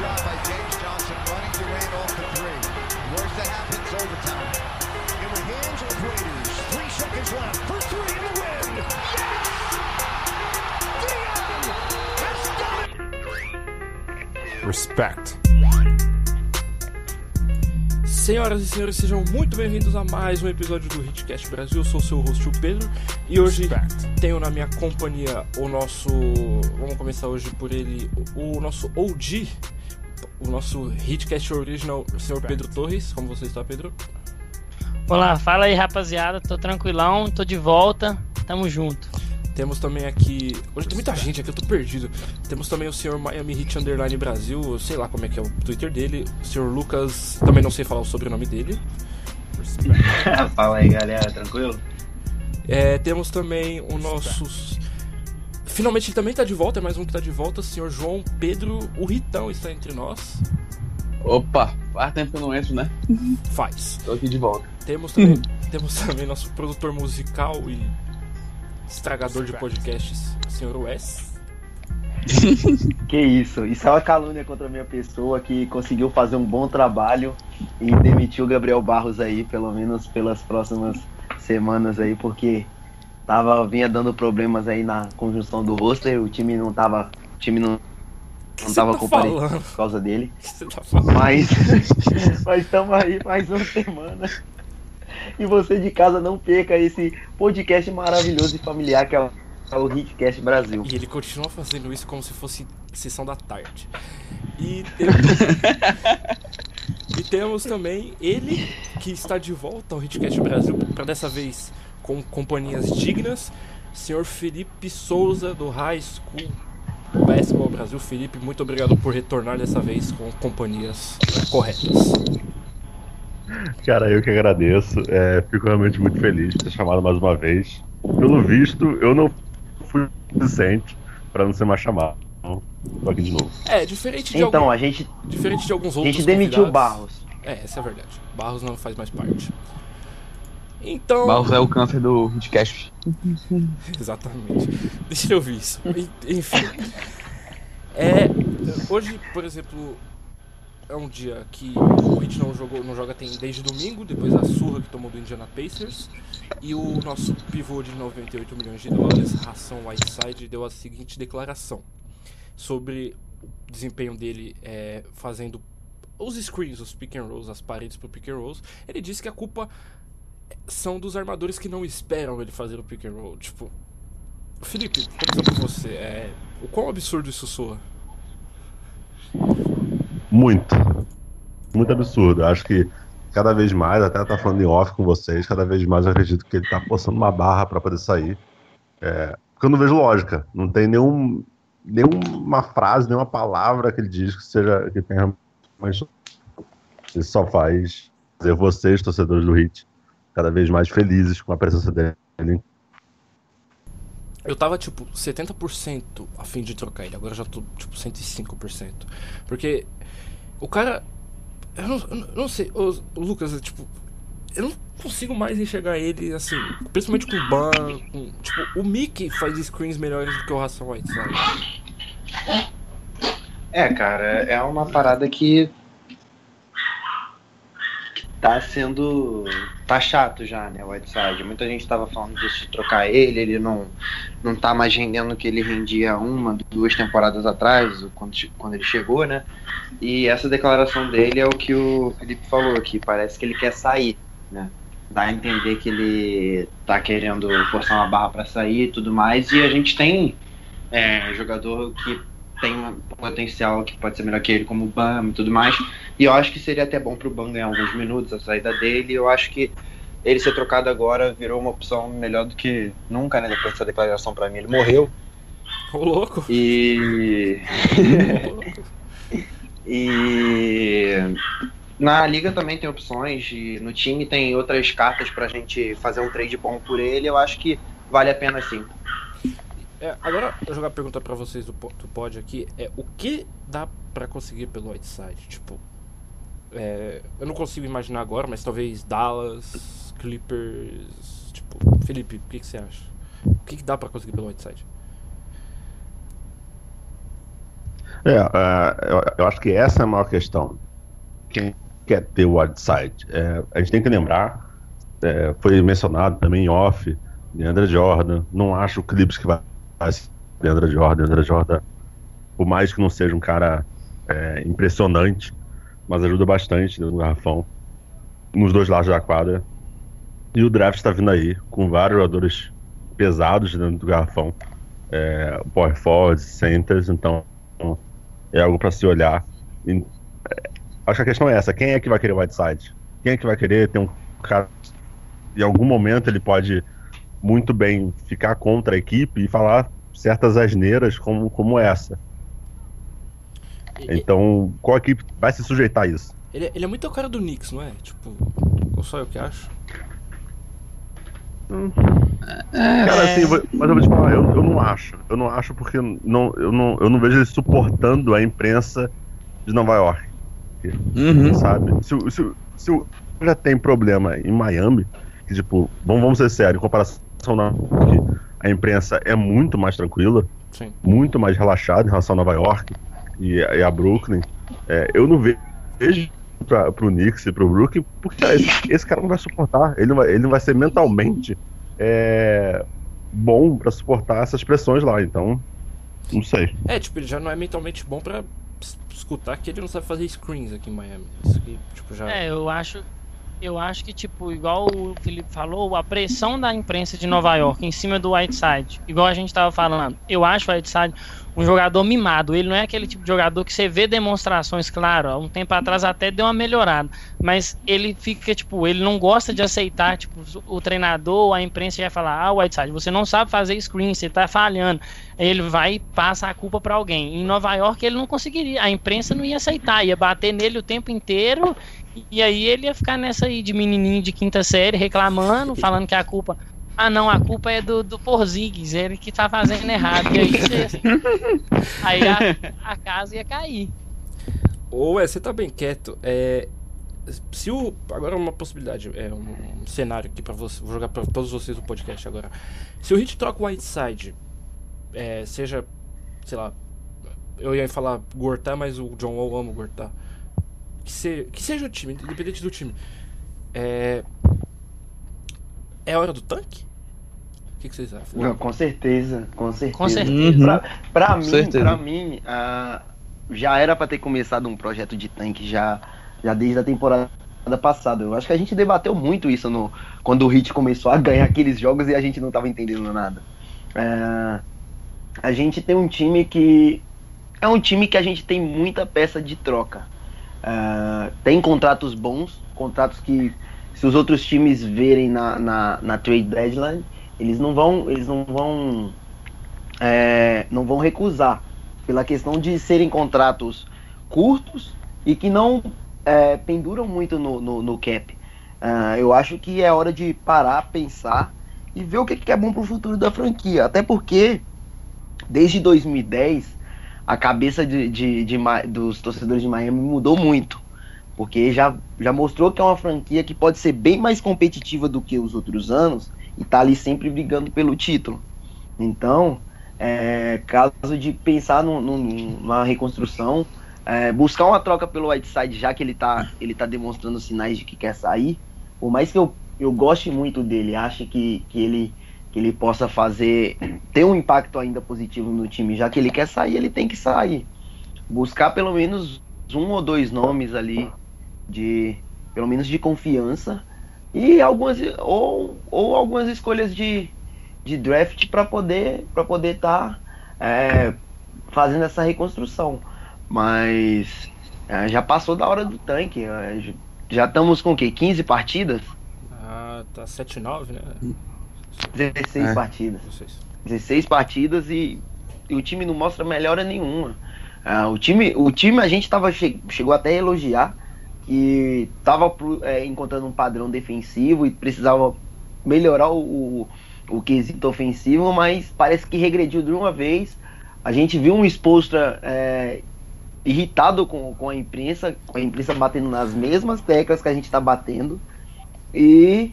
job by James Johnson running Durant off the three. Worst that happens, overtime. In the hands of Raiders. Three seconds left for three in the win. Yes! Dion has done it! Respect. Senhoras e senhores, sejam muito bem-vindos a mais um episódio do Hitcast Brasil. Eu sou o seu host, o Pedro, e hoje Respect. tenho na minha companhia o nosso. Vamos começar hoje por ele, o o nosso OG, o nosso Hitcast Original, o senhor Pedro Torres. Como você está, Pedro? Olá, fala aí rapaziada, tô tranquilão, tô de volta, tamo junto. Temos também aqui. Hoje tem muita gente aqui, eu tô perdido. Temos também o senhor Miami Heat Underline Brasil, eu sei lá como é que é o Twitter dele. O senhor Lucas, também não sei falar o sobrenome dele. Fala aí, galera, tranquilo? É, temos também o nosso. Finalmente ele também tá de volta, é mais um que tá de volta, o senhor João Pedro, o Ritão está entre nós. Opa, faz tempo que eu não entro, né? Faz. Tô aqui de volta. Temos também, temos também nosso produtor musical e estragador de podcasts, o senhor Wes. Que isso, isso é uma calúnia contra a minha pessoa que conseguiu fazer um bom trabalho e demitiu o Gabriel Barros aí, pelo menos pelas próximas semanas aí, porque tava, vinha dando problemas aí na conjunção do roster, o time não tava. O time não, não tava tá comparando falando? por causa dele. Tá? Mas mas estamos aí mais uma semana. E você de casa não perca esse podcast maravilhoso e familiar que é o, é o Hitcast Brasil. E ele continua fazendo isso como se fosse sessão da tarde. E temos, e temos também ele, que está de volta ao Hitcast Brasil, para dessa vez com companhias dignas, senhor Felipe Souza, do High School Basketball Brasil. Felipe, muito obrigado por retornar dessa vez com companhias corretas. Cara, eu que agradeço. É, fico realmente muito feliz de ter chamado mais uma vez. Pelo visto, eu não fui suficiente para não ser mais chamado. Então, tô aqui de novo. É, diferente de, Então, algum- a gente, diferente de alguns a outros gente demitiu o Barros. É, essa é a verdade. Barros não faz mais parte. Então. Barros é o câncer do Hitcast. Exatamente. Deixa eu ouvir isso. En- Enfim. É, hoje, por exemplo, é um dia que o Heat não, jogou, não joga tem desde domingo, depois da surra que tomou do Indiana Pacers. E o nosso pivô de 98 milhões de dólares, Ração Whiteside, deu a seguinte declaração sobre o desempenho dele é, fazendo os screens, os pick and rolls, as paredes pro pick and rolls. Ele disse que a culpa são dos armadores que não esperam ele fazer o pick and roll. Tipo, Felipe, começando por você, é, o quão absurdo isso soa? Muito. Muito absurdo. Acho que cada vez mais, até tá falando em off com vocês, cada vez mais eu acredito que ele tá forçando uma barra para poder sair. É, porque eu não vejo lógica. Não tem nenhum, nenhuma frase, nenhuma palavra que ele diz que seja que tenha mais. Ele só faz fazer vocês, torcedores do Hit, cada vez mais felizes com a presença dele. Eu tava tipo 70% a fim de trocar ele, agora já tô tipo 105%. Porque o cara. Eu não, eu não- sei, o, Lucas, é, tipo. Eu não consigo mais enxergar ele assim, principalmente com o Ban. Com, tipo, o Mickey faz screens melhores do que o Ração White, sabe? É, cara, é uma parada que tá sendo. tá chato já, né, o Whiteside. Muita gente tava falando disso de trocar ele, ele não, não tá mais rendendo o que ele rendia uma, duas temporadas atrás, quando, quando ele chegou, né? E essa declaração dele é o que o Felipe falou, que parece que ele quer sair, né? Dá a entender que ele tá querendo forçar uma barra pra sair e tudo mais, e a gente tem é, jogador que tem um potencial que pode ser melhor que ele, como o Bam e tudo mais. E eu acho que seria até bom pro Bam ganhar alguns minutos, a saída dele. Eu acho que ele ser trocado agora virou uma opção melhor do que nunca, né? Depois dessa declaração pra mim, ele morreu. Ô louco! E. Ô, louco. E na liga também tem opções, no time tem outras cartas pra gente fazer um trade bom por ele. Eu acho que vale a pena sim. É, agora, eu jogar a pergunta pra vocês do, do pod aqui é o que dá pra conseguir pelo Whiteside? Tipo, é, eu não consigo imaginar agora, mas talvez Dallas, Clippers. Tipo, Felipe, o que, que você acha? O que, que dá pra conseguir pelo Whiteside? É, uh, eu, eu, acho que essa é a maior questão. Quem quer ter o Whiteside? É, a gente tem que lembrar, é, foi mencionado também em off, Leandra Jordan. Não acho o Clips que vai Leandra Jordan. Leandra Jordan, por mais que não seja um cara é, impressionante, mas ajuda bastante no garrafão, nos dois lados da quadra. E o draft está vindo aí, com vários jogadores pesados dentro do garrafão. É, power forwards, centers, então é algo para se olhar. E, é, acho que a questão é essa: quem é que vai querer Whiteside? Quem é que vai querer ter um cara. Em algum momento ele pode muito bem ficar contra a equipe e falar certas asneiras como, como essa. Então, qual equipe vai se sujeitar a isso? Ele, ele é muito a cara do Knicks, não é? Tipo, ou só eu que acho? Hum. Cara, assim, mas eu vou te falar, eu, eu não acho. Eu não acho porque não, eu, não, eu não vejo ele suportando a imprensa de Nova York. Uhum. Sabe? Se, se, se, se já tem problema em Miami, que, tipo, vamos, vamos ser sérios, em comparação na a imprensa é muito mais tranquila, Sim. muito mais relaxada em relação a Nova York e, e a Brooklyn. É, eu não vejo pra, pro Knicks e pro Brooklyn, porque esse, esse, cara não vai suportar. Ele não vai, ele não vai ser mentalmente é, bom para suportar essas pressões lá. Então, não sei. É, tipo, ele já não é mentalmente bom para escutar que ele não sabe fazer screens aqui em Miami. Isso aqui, tipo, já... É, eu acho eu acho que, tipo, igual o Felipe falou, a pressão da imprensa de Nova York em cima do Whiteside, igual a gente estava falando, eu acho o Whiteside um jogador mimado. Ele não é aquele tipo de jogador que você vê demonstrações, claro, há um tempo atrás até deu uma melhorada, mas ele fica, tipo, ele não gosta de aceitar, tipo, o treinador, a imprensa vai falar, ah, Whiteside, você não sabe fazer screen, você tá falhando. Ele vai e passa a culpa para alguém. Em Nova York ele não conseguiria, a imprensa não ia aceitar, ia bater nele o tempo inteiro e aí ele ia ficar nessa aí de menininho de quinta série reclamando, falando que a culpa. Ah, não, a culpa é do, do Porzingis, ele que tá fazendo errado. E aí, você, aí a, a, casa ia cair. Ou é, você tá bem quieto. É, se o agora uma possibilidade, é um, um cenário aqui para você, vou jogar para todos vocês no podcast agora. Se o Hit troca o Whiteside, é, seja, sei lá, eu ia falar Gortá, mas o John Wall ama o Gortá que, se, que seja o time, independente do time. É. É hora do tanque? O que, que vocês acham? Não, com certeza, com certeza. Com certeza. Uhum. Pra, pra mim, certeza. Pra mim uh, já era para ter começado um projeto de tanque já, já desde a temporada passada. Eu acho que a gente debateu muito isso no, quando o Hit começou a ganhar aqueles jogos e a gente não tava entendendo nada. Uh, a gente tem um time que. É um time que a gente tem muita peça de troca. Uh, tem contratos bons, contratos que se os outros times verem na, na, na trade deadline, eles não vão, eles não vão, é, não vão recusar pela questão de serem contratos curtos e que não é, penduram muito no, no, no cap. Uh, eu acho que é hora de parar, pensar e ver o que, que é bom para o futuro da franquia. Até porque desde 2010 a cabeça de, de, de, dos torcedores de Miami mudou muito. Porque já, já mostrou que é uma franquia que pode ser bem mais competitiva do que os outros anos e tá ali sempre brigando pelo título. Então, é, caso de pensar no, no, numa reconstrução, é, buscar uma troca pelo Whiteside, já que ele tá, ele tá demonstrando sinais de que quer sair, por mais que eu, eu goste muito dele, ache que, que ele que ele possa fazer, ter um impacto ainda positivo no time, já que ele quer sair, ele tem que sair. Buscar pelo menos um ou dois nomes ali de, pelo menos de confiança e algumas ou, ou algumas escolhas de, de draft para poder para poder estar tá, é, fazendo essa reconstrução. Mas é, já passou da hora do tanque. É, já estamos com o quê? 15 partidas? Ah, tá 7-9, né? 16 é. partidas. 16. partidas e, e, o time não mostra melhora nenhuma. Ah, o, time, o time a gente tava, che chegou até a elogiar que estava é, encontrando um padrão defensivo e precisava melhorar o, o, o, quesito ofensivo, mas parece que regrediu de uma vez. A gente viu um Spolstra é, irritado com, com a imprensa, com a imprensa batendo nas mesmas teclas que a gente está batendo. E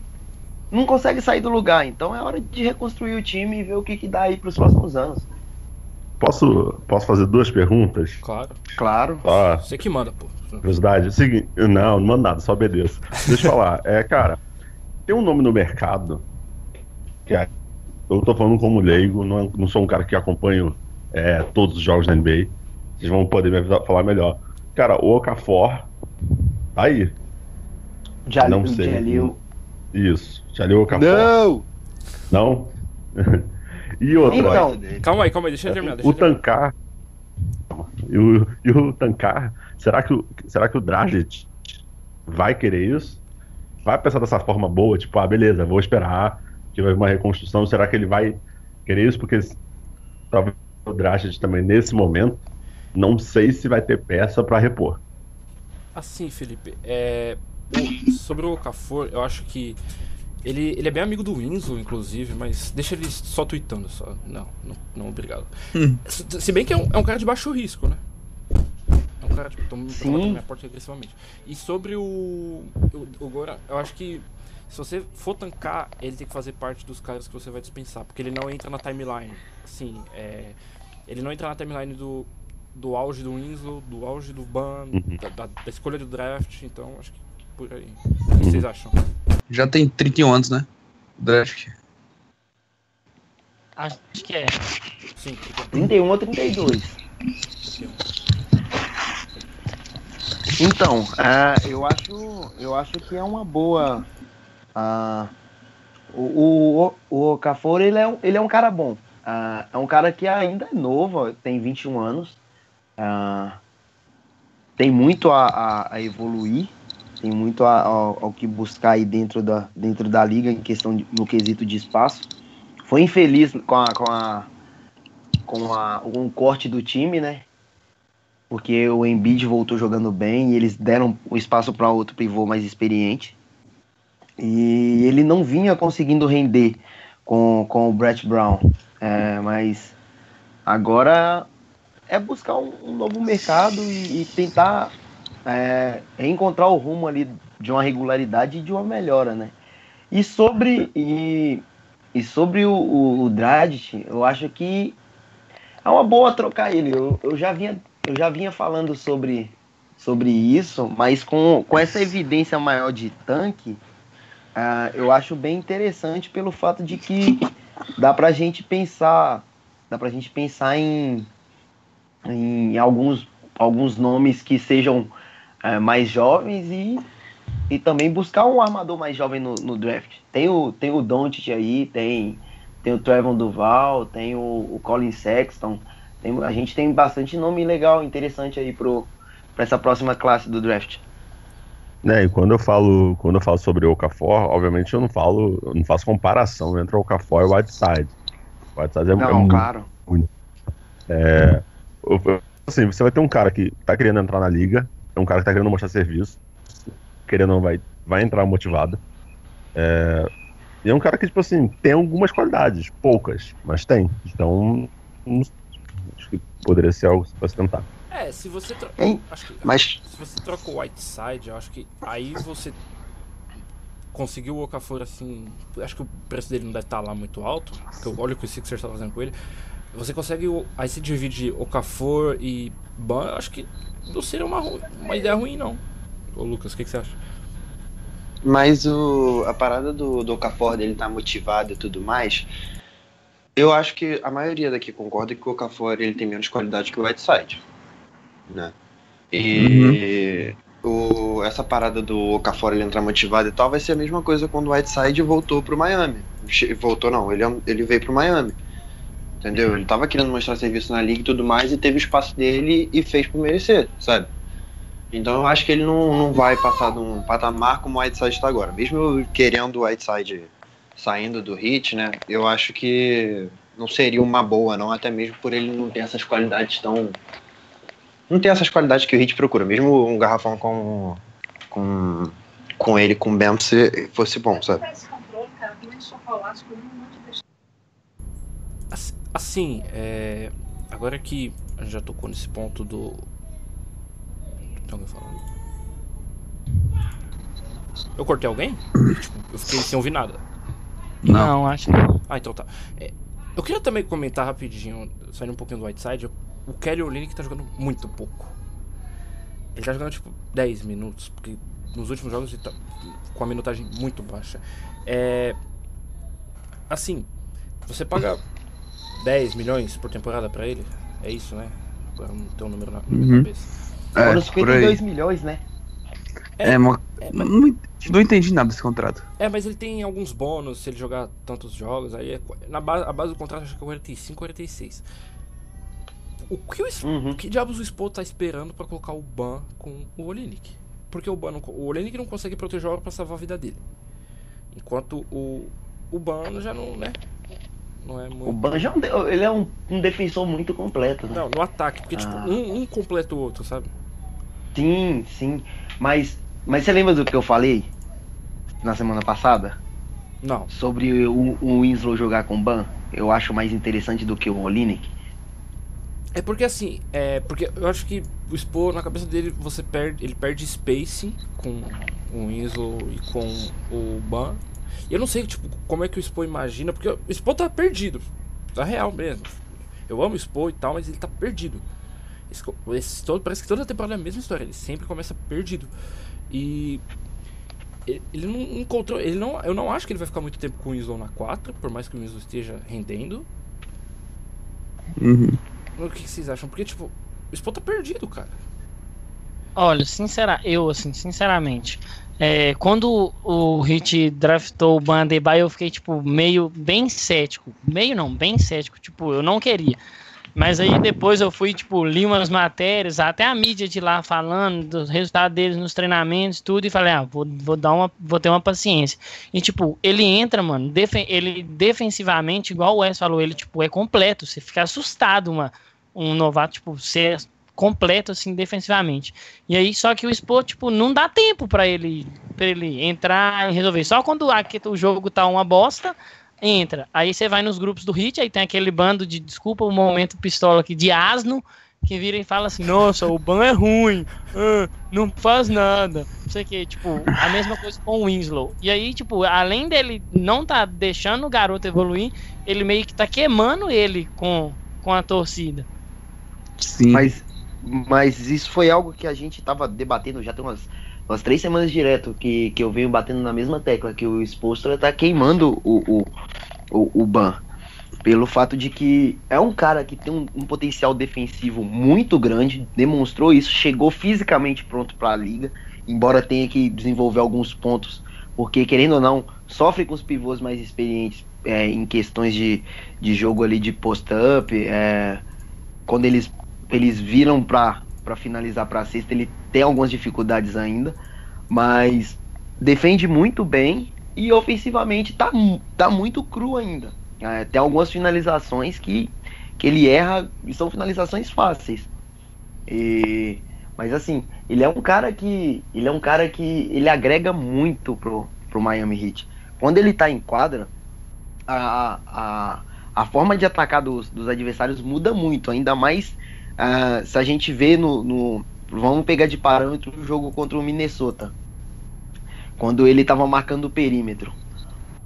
não consegue sair do lugar. Então é hora de reconstruir o time e ver o que, que dá aí para os próximos anos. Posso, posso fazer duas perguntas? Claro. Claro. Só Você que manda, pô. Curiosidade. Seguinte, não, não mando nada, só obedeço. Deixa eu falar. É, cara, tem um nome no mercado que é, eu tô falando como leigo, não, não sou um cara que acompanho é, todos os jogos da NBA. Vocês vão poder me avisar- falar melhor. Cara, o Okafor tá aí. Já Não sei. Jalil. Isso. O Okafor? Não! Não? e outra, Então, Calma aí, calma aí, deixa eu terminar. Deixa o eu terminar. Tancar. E o, e o Tancar, será que o, será que o Dragic vai querer isso? Vai pensar dessa forma boa, tipo, ah, beleza, vou esperar que vai uma reconstrução. Será que ele vai querer isso? Porque talvez o Dragic também, nesse momento, não sei se vai ter peça pra repor. Assim, Felipe, é, sobre o Okafor, eu acho que ele, ele é bem amigo do Winslow, inclusive, mas deixa ele só tweetando só. Não, não, não obrigado. Se, se bem que é um, é um cara de baixo risco, né? É um cara, tipo, tô Sim. batendo minha porta agressivamente. E sobre o, o, o Goran, eu acho que se você for tancar, ele tem que fazer parte dos caras que você vai dispensar, porque ele não entra na timeline. Assim, é, ele não entra na timeline do, do auge do Winslow, do auge do Ban, Uhum. da, da- da escolha do draft, então acho que por aí. O que vocês acham? Já tem 31 anos, né? Draft. Acho que é. Sim, porque- 31 ou 32. Então, ah, eu acho, eu acho que é uma boa. ah, o, o, o Okafor, ele é um, ele é um cara bom. Ah, é um cara que ainda é novo, tem 21 anos. Tem muito a, a, a evoluir, tem muito ao que buscar aí dentro da, dentro da liga em questão de, no quesito de espaço. Foi infeliz com a, com a com a, um corte do time, né? Porque o Embiid voltou jogando bem e eles deram o espaço para outro pivô mais experiente. E ele não vinha conseguindo render com, com o Brett Brown. É, mas agora é buscar um, um novo mercado e, e tentar é, encontrar o rumo ali de uma regularidade e de uma melhora, né? E sobre, e, e sobre o, o, o eu acho que é uma boa trocar ele. Eu, eu, já, vinha, eu já vinha falando sobre, sobre isso, mas com, com essa evidência maior de tanque, ah, eu acho bem interessante pelo fato de que dá pra gente pensar, dá pra gente pensar em, em alguns, alguns nomes que sejam eh, mais jovens e, e também buscar um armador mais jovem no, no draft. Tem o, tem o Doncic aí, tem, tem o Trevor Duval, tem o, o Colin Sexton. Tem, a gente tem bastante nome legal, interessante aí pro, pra essa próxima classe do draft. Né, e quando eu falo, quando eu falo sobre o Okafor, obviamente eu não falo, eu não faço comparação entre o Okafor e o Whiteside. O Whiteside é, é Não, muito claro. É, o- assim, você vai ter um cara que tá querendo entrar na liga, é um cara que tá querendo mostrar serviço, querendo ou não vai, vai entrar motivado. É, e é um cara que, tipo assim, tem algumas qualidades, poucas, mas tem. Então, não- acho que poderia ser algo pra se tentar. É, se você tro... Hein? acho que Mas se você troca o Whiteside, eu acho que aí você conseguiu o Okafor assim. Acho que o preço dele não deve estar lá muito alto. Porque eu olho o que o Sixers está fazendo com ele. Você consegue. Aí você divide Okafor e Ban, eu acho que não seria uma, uma ideia ruim, não. Ô Lucas, o que, que você acha? Mas o, a parada do, do Okafor dele tá motivado e tudo mais, eu acho que a maioria daqui concorda que o Okafor ele tem menos qualidade que o Whiteside. Né? E o, essa parada do Okafor ele entrar motivado e tal vai ser a mesma coisa quando o Whiteside voltou pro Miami. Voltou não, ele, ele veio pro Miami. Entendeu? Ele tava querendo mostrar serviço na liga e tudo mais e teve o espaço dele e fez por merecer, sabe? Então eu acho que ele não, não vai passar de um patamar como o Whiteside está agora. Mesmo eu querendo o Whiteside saindo do hit, né? Eu acho que não seria uma boa, não, até mesmo por ele não ter essas qualidades tão. Não ter essas qualidades que o Hit procura. Mesmo um garrafão com. com, com ele, com o Bam, se fosse bom, sabe? Ass- Assim, é, agora que a gente já tocou nesse ponto do. Tem alguém falando? Eu cortei alguém? tipo, eu fiquei sem ouvir nada. Não, acho que não. Ah, então tá. É, Eu queria também comentar rapidinho, saindo um pouquinho do Whiteside, o Kelly Olynyk tá jogando muito pouco. Ele tá jogando tipo 10 minutos, porque nos últimos jogos ele tá com a minutagem muito baixa. É. Assim, você paga 10 milhões por temporada pra ele, é isso, né? Agora não tem um número na, Uhum. cabeça. É, Foram por aí. 52 milhões, né? É, mas É, mas- não, não entendi nada desse contrato. É, mas ele tem alguns bônus se ele jogar tantos jogos. Aí é, na base, a base do contrato acho que é 45, 46. O que, o, Uhum. o que diabos o Spo tá esperando pra colocar o Ban com o Olenik? Porque o Ban não, o Olenik não consegue proteger a hora pra salvar a vida dele. Enquanto o, o Ban já não, né? Não é muito. O Banjo é ele é um, um defensor muito completo, né? Não, no ataque, porque tipo, Ah. um, um completa o outro, sabe? Sim, sim. Mas, mas você lembra do que eu falei na semana passada? Não. Sobre o, o Winslow jogar com Ban? Eu acho mais interessante do que o Olinik. É porque assim, é porque eu acho que o Spo, na cabeça dele, você perde, ele perde spacing com o Winslow e com o Ban. E eu não sei, tipo, como é que o Spo imagina, porque o Spo tá perdido. Tá real mesmo. Eu amo o Spo e tal, mas ele tá perdido. Esse, esse todo, parece que toda temporada é a mesma história, ele sempre começa perdido. E ele, ele não encontrou, ele não, eu não acho que ele vai ficar muito tempo com o Winslow na 4, por mais que o Winslow esteja rendendo. Uhum. O que que vocês acham? Porque, tipo, o Spo tá perdido, cara. Olha, sincera, eu assim, sinceramente, é, quando o Hit draftou o Bandebai, eu fiquei tipo meio bem cético, meio não, bem cético, tipo, eu não queria. Mas aí depois eu fui, tipo, li umas matérias, até a mídia de lá falando dos resultados deles nos treinamentos, tudo, e falei, ah, vou, vou dar uma, vou ter uma paciência. E tipo, ele entra, mano, ele defensivamente, igual o Wes falou, ele tipo é completo, você fica assustado, uma, um novato, tipo, ser completo assim defensivamente. E aí só que o Sport, tipo, não dá tempo pra ele para ele entrar e resolver. Só quando aqui o jogo tá uma bosta, entra. Aí você vai nos grupos do Hit, aí tem aquele bando de desculpa o momento pistola aqui de asno que vira e fala assim: "Nossa, o ban é ruim. ah, não faz nada". Não sei o que, tipo, a mesma coisa com o Winslow. E aí, tipo, além dele não tá deixando o garoto evoluir, ele meio que tá queimando ele com com a torcida. Sim. Mas, mas isso foi algo que a gente tava debatendo já tem umas, umas três semanas direto que, que eu venho batendo na mesma tecla, que o Spolstra tá queimando o, o, o, o Ban. Pelo fato de que é um cara que tem um, um potencial defensivo muito grande, demonstrou isso, chegou fisicamente pronto para a liga, embora tenha que desenvolver alguns pontos, porque querendo ou não, sofre com os pivôs mais experientes é, em questões de, de jogo ali de post-up, é, quando eles, eles viram para finalizar para sexta, ele tem algumas dificuldades ainda, mas defende muito bem e ofensivamente tá, tá muito cru ainda. É, tem algumas finalizações que, que ele erra e são finalizações fáceis. E, mas assim, ele é um cara que ele é um cara que ele agrega muito pro, pro Miami Heat. Quando ele tá em quadra, a, a, a forma de atacar dos, dos adversários muda muito, ainda mais ah, se a gente vê no, no- Vamos pegar de parâmetro o jogo contra o Minnesota. Quando ele tava marcando o perímetro.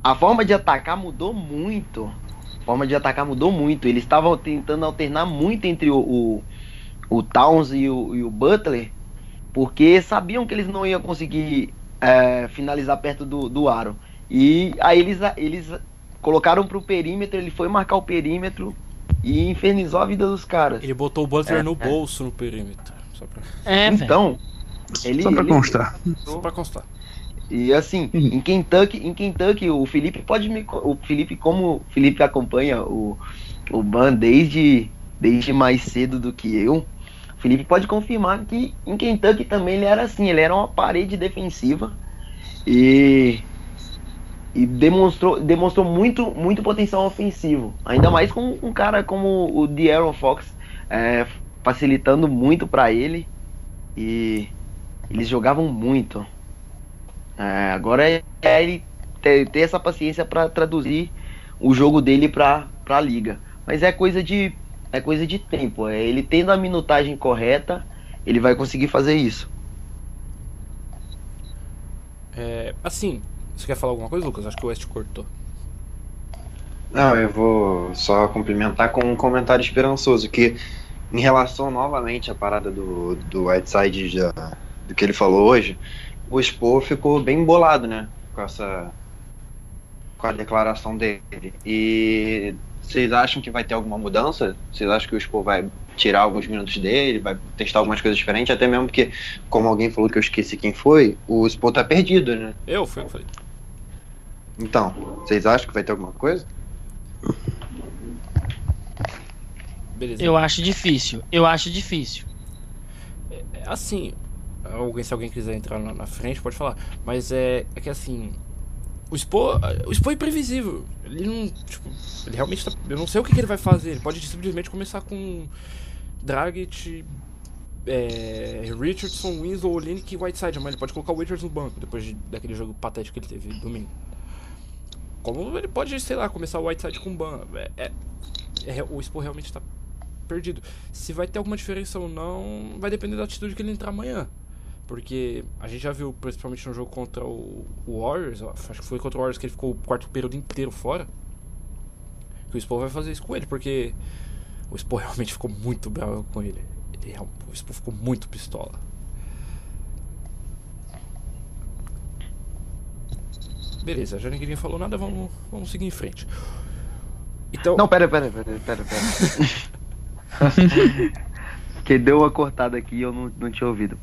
A forma de atacar mudou muito. A forma de atacar mudou muito. Eles estavam tentando alternar muito entre o, o, o Towns e o, e o Butler. Porque sabiam que eles não iam conseguir é, finalizar perto do, do aro. E aí eles, eles colocaram pro perímetro, ele foi marcar o perímetro e infernizou a vida dos caras. Ele botou o Butler É, no é. bolso no perímetro. Só pra, É. Então, ele, Só pra ele- constar. só pra constar. E assim, em Kentucky, em Kentucky, o Felipe pode me. O Felipe, como o Felipe acompanha o, o Ban desde, desde mais cedo do que eu, o Felipe pode confirmar que em Kentucky também ele era assim, ele era uma parede defensiva e, e demonstrou, demonstrou muito, muito potencial ofensivo. Ainda mais com um cara como o De'Aaron Fox é, facilitando muito para ele. E eles jogavam muito. É, agora é, é ele ter, ter essa paciência para traduzir o jogo dele para a liga. Mas é coisa de é coisa de tempo. É ele tendo a minutagem correta, ele vai conseguir fazer isso. É, assim, você quer falar alguma coisa, Lucas? Acho que o West cortou. Não, eu vou só complementar com um comentário esperançoso, que em relação novamente à parada do, do Whiteside já, do que ele falou hoje, o Expo ficou bem bolado, né? Com essa. com a declaração dele. E vocês acham que vai ter alguma mudança? Vocês acham que o Expo vai tirar alguns minutos dele, vai testar algumas coisas diferentes? Até mesmo porque, como alguém falou que eu esqueci quem foi, o Expo tá perdido, né? Eu fui, eu falei. Então, vocês acham que vai ter alguma coisa? Beleza. Eu acho difícil. Eu acho difícil. É, Assim, alguém, se alguém quiser entrar na, na frente, pode falar. Mas é, é que assim. O Spo, o Spo é imprevisível. Ele não. Tipo, ele realmente tá. Eu não sei o que, que ele vai fazer. Ele pode simplesmente começar com. Dragic, é, Richardson, Winslow, Olinick e Whiteside. Mas ele pode colocar o Richards no banco depois de- daquele jogo patético que ele teve domingo. Como ele pode, sei lá, começar o Whiteside com Ban. É, é- é- o Spo realmente tá perdido. Se vai ter alguma diferença ou não, vai depender da atitude que ele entrar amanhã. Porque a gente já viu, principalmente no jogo contra o, Warriors, acho que foi contra o Warriors que ele ficou o quarto período inteiro fora. Que o Spo vai fazer isso com ele, porque o Spo realmente ficou muito bravo com ele. Ele real- o Spo ficou muito pistola. Beleza, já ninguém falou nada, vamos, vamos seguir em frente. Então, Não, pera, pera, pera, pera, pera. que deu uma cortada aqui e eu não, não tinha ouvido.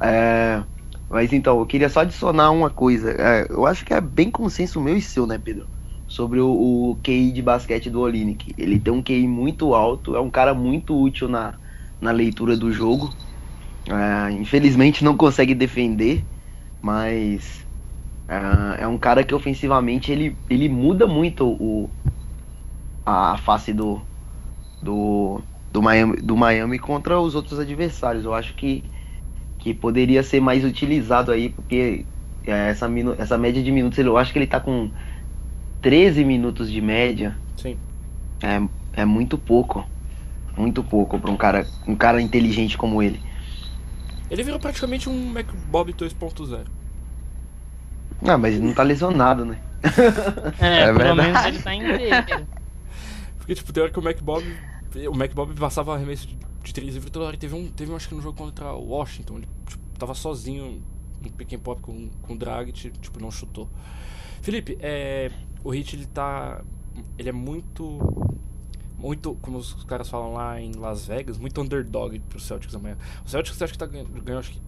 É, mas então, eu queria só adicionar uma coisa. É, eu acho que é bem consenso meu e seu, né, Pedro? Sobre o, o QI de basquete do Olinick. Ele tem um QI muito alto, é um cara muito útil na, na leitura do jogo. É, infelizmente não consegue defender, mas é, é um cara que ofensivamente ele, ele muda muito o, a, face do, do, do, Miami, do Miami contra os outros adversários. Eu acho que, que poderia ser mais utilizado aí, porque é, essa, essa média de minutos, eu acho que ele tá com 13 minutos de média. sim. É, é muito pouco. Muito pouco para um cara, um cara inteligente como ele. Ele virou praticamente um MacBob 2.0. Ah, mas ele não tá lesionado, né? É, É pelo verdade. menos ele tá inteiro. Porque, tipo, tem hora que o MacBob. O MacBob passava arremesso de, de 3 livres toda hora. E teve um, teve um, acho que no jogo contra o Washington. Ele tipo, tava sozinho no pick and pop com, com o Drag, tipo, não chutou. Felipe, é, o Hit ele tá. Ele é muito. Muito, como os caras falam lá em Las Vegas, muito underdog pro Celtics amanhã. O Celtics acho que tá ganhando, ganhou acho que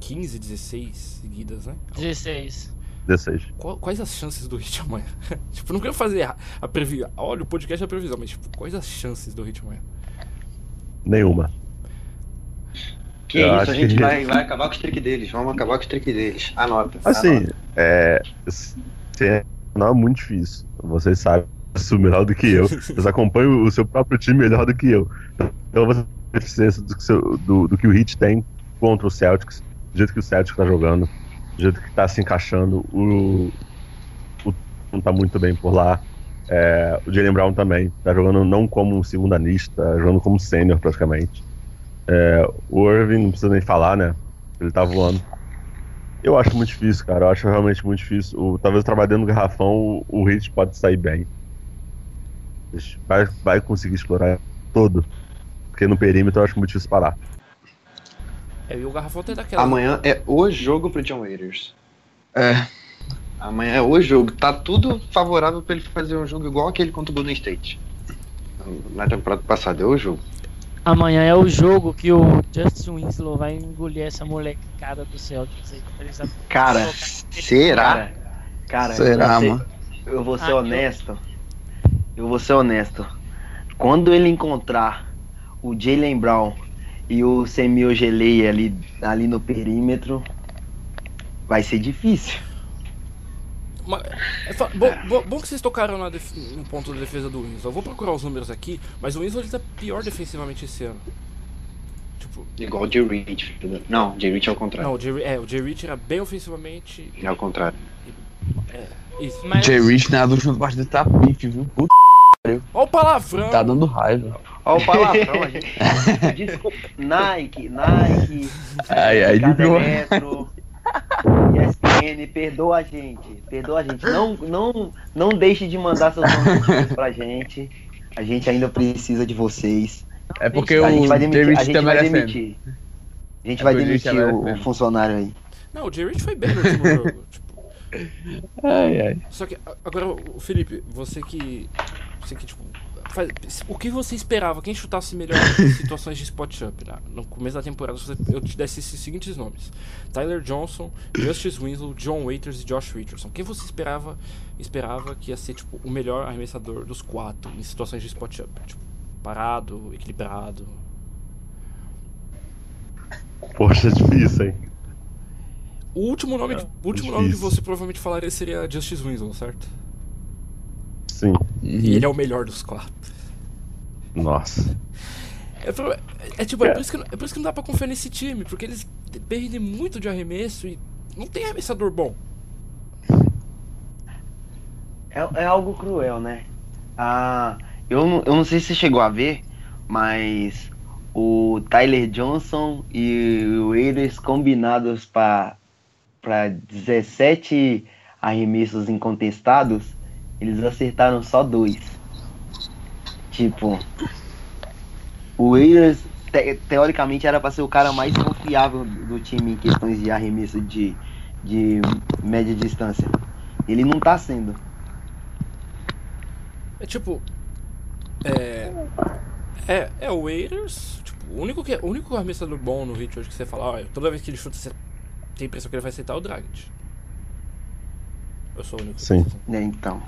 15, 16 seguidas, né? 16. 16. Qual- quais as chances do Hit amanhã? tipo, não quero fazer a, a previsão. Olha, o podcast é a previsão, mas tipo, quais as chances do Hit amanhã? Nenhuma. Que Eu isso, a gente que- vai, vai acabar com o streak deles. Vamos acabar com o streak deles. Anota. Assim, anota. é. se- Não é muito difícil. Vocês sabem isso melhor do que eu. Vocês acompanham o seu próprio time melhor do que eu. Então você tem eficiência do, do, do que o Heat tem contra o Celtics, do jeito que o Celtics tá jogando, do jeito que tá se encaixando. O. O não tá muito bem por lá. É, o Jalen Brown também. Tá jogando não como segundanista, tá jogando como sênior praticamente. É, o Irving não precisa nem falar, né? Ele tá voando. Eu acho muito difícil, cara. Eu acho realmente muito difícil. O, talvez o trabalho dentro do garrafão, o, o Hit pode sair bem. Vai, vai conseguir explorar todo. Porque no perímetro eu acho muito difícil parar. É, e o Garrafão tem daquela. Amanhã é o jogo pro John Waiters. É. Amanhã é o jogo. Tá tudo favorável pra ele fazer um jogo igual aquele contra o Golden State. Na temporada passada, é o jogo. Amanhã é o jogo que o Justin Winslow vai engolir essa molecada do Celtics aí. Cara, Será? Cara, Será, eu vou ser- mano? Eu vou ser Ah, eu- honesto. Eu vou ser honesto. Quando ele encontrar o Jalen Brown e o Semio Gelei ali, ali no perímetro, vai ser difícil. Mas, é bom, bom, bom que vocês tocaram na no ponto da defesa do Winslow. Eu vou procurar os números aqui, mas o Winslow ele tá pior defensivamente esse ano. Tipo, Igual o Jay Rich. Não, o Jay Rich é o contrário. não, o Jerry, é, o Jay Rich era bem ofensivamente. É o contrário. Isso. Mas, Jay Rich na última partida tá pique, viu? Puta, Olha o palavrão! tá dando raiva. Olha o palavrão, a gente. Desculpa. Nike, Nike. Aí Cada ligou. Metro, ESPN. Perdoa a gente. Perdoa a gente. Não, não, não deixe de mandar seus nomes pra gente. A gente ainda precisa de vocês. É porque a gente o vai demitir. David A gente tá vai demitir. A gente É vai tá demitir o, o funcionário aí. Não, o Rich foi bem no último jogo. Tipo, Ai, ai. Só que agora, Felipe, você que. Você que, tipo. Faz- o que você esperava? Quem chutasse melhor em situações de spot-up? né? No começo da temporada, se você- eu te desse esses seguintes nomes: Tyler Johnson, Justice Winslow, John Waiters e Josh Richardson. Quem você esperava esperava que ia ser tipo, o melhor arremessador dos quatro em situações de spot-up? Tipo, parado, equilibrado. Poxa, é difícil, hein? O último nome, de, o último nome que você provavelmente falaria seria Justice Winslow, certo? Sim. E ele é o melhor dos quatro. Nossa. É, é- é tipo, é por, isso que, não- é por isso que não dá pra confiar nesse time, porque eles dependem muito de arremesso e não tem arremessador bom. É, é algo cruel, né? Ah, eu, não- eu não sei se você chegou a ver, mas o Tyler Johnson e o Raiders combinados para 17 arremessos incontestados, eles acertaram só dois. Tipo, o Raiders te- teoricamente era para ser o cara mais confiável do time em questões de arremesso de, de média distância. Ele não tá sendo. É tipo. É. É, é o Waiters. Tipo, o único, que, o único arremessador bom no Hit hoje que você fala, ó, toda vez que ele chuta, você tem a impressão que ele vai aceitar o Dragic. Eu sou o único. que Sim. assim. né, então.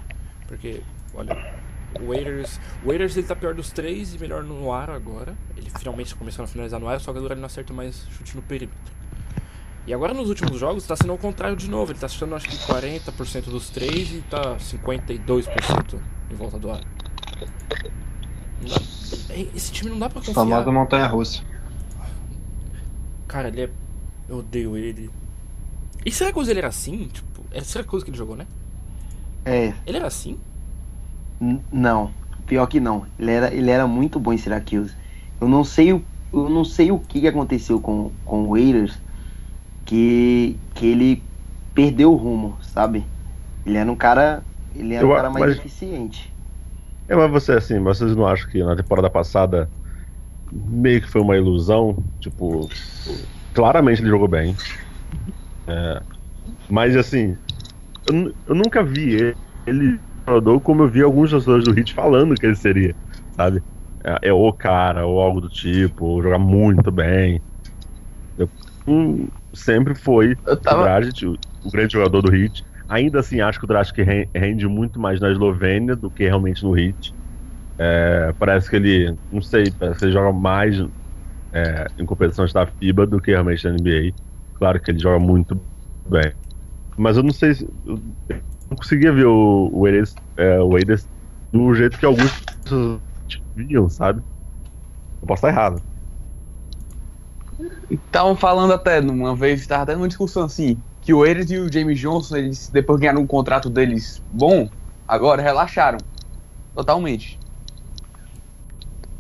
Porque, olha, o Waiters. O Waiters ele tá pior dos três e melhor no ar agora. Ele finalmente começando a finalizar no ar, só que agora ele não acerta mais chute no perímetro. E agora nos últimos jogos tá sendo ao contrário de novo. Ele tá acertando acho que 40% dos três e tá 52% em volta do ar. É, Esse time não dá pra confiar. Famosa montanha russa. Cara, ele é. Eu odeio ele. E será que o ele era assim? Tipo, era será que coisa que ele jogou, né? É, Ele era assim? n- não. Pior que não. Ele era, ele era muito bom em Syracuse. Eu não sei o, eu não sei o que aconteceu com, com o Raiders que, que ele perdeu o rumo, sabe? Ele era um cara. Ele era um Eu a- cara mais mas- eficiente. É, mas você, assim, vocês não acham que na temporada passada meio que foi uma ilusão? Tipo, claramente ele jogou bem. É, mas, assim, eu, eu nunca vi ele, ele jogador como eu vi alguns jogadores do Hit falando que ele seria, sabe? É, é o cara, ou algo do tipo, ou jogar muito bem. Eu, hum, sempre foi Eu o tava. Dragic, o, o grande jogador do Hit. Ainda assim, acho que o Dragic ren- rende muito mais na Eslovênia do que realmente no Hit. É, parece que ele, não sei, parece que ele joga mais é, em competições da FIBA do que realmente na NBA. Claro que ele joga muito bem. Mas eu não sei se. Eu não conseguia ver o, o Eires, é, o Eires do jeito que alguns viam, sabe? Eu posso estar errado. Estavam falando até, uma vez, tava até numa discussão assim, que o Ayers e o James Johnson, eles, depois que ganharam um contrato deles bom, agora relaxaram. Totalmente.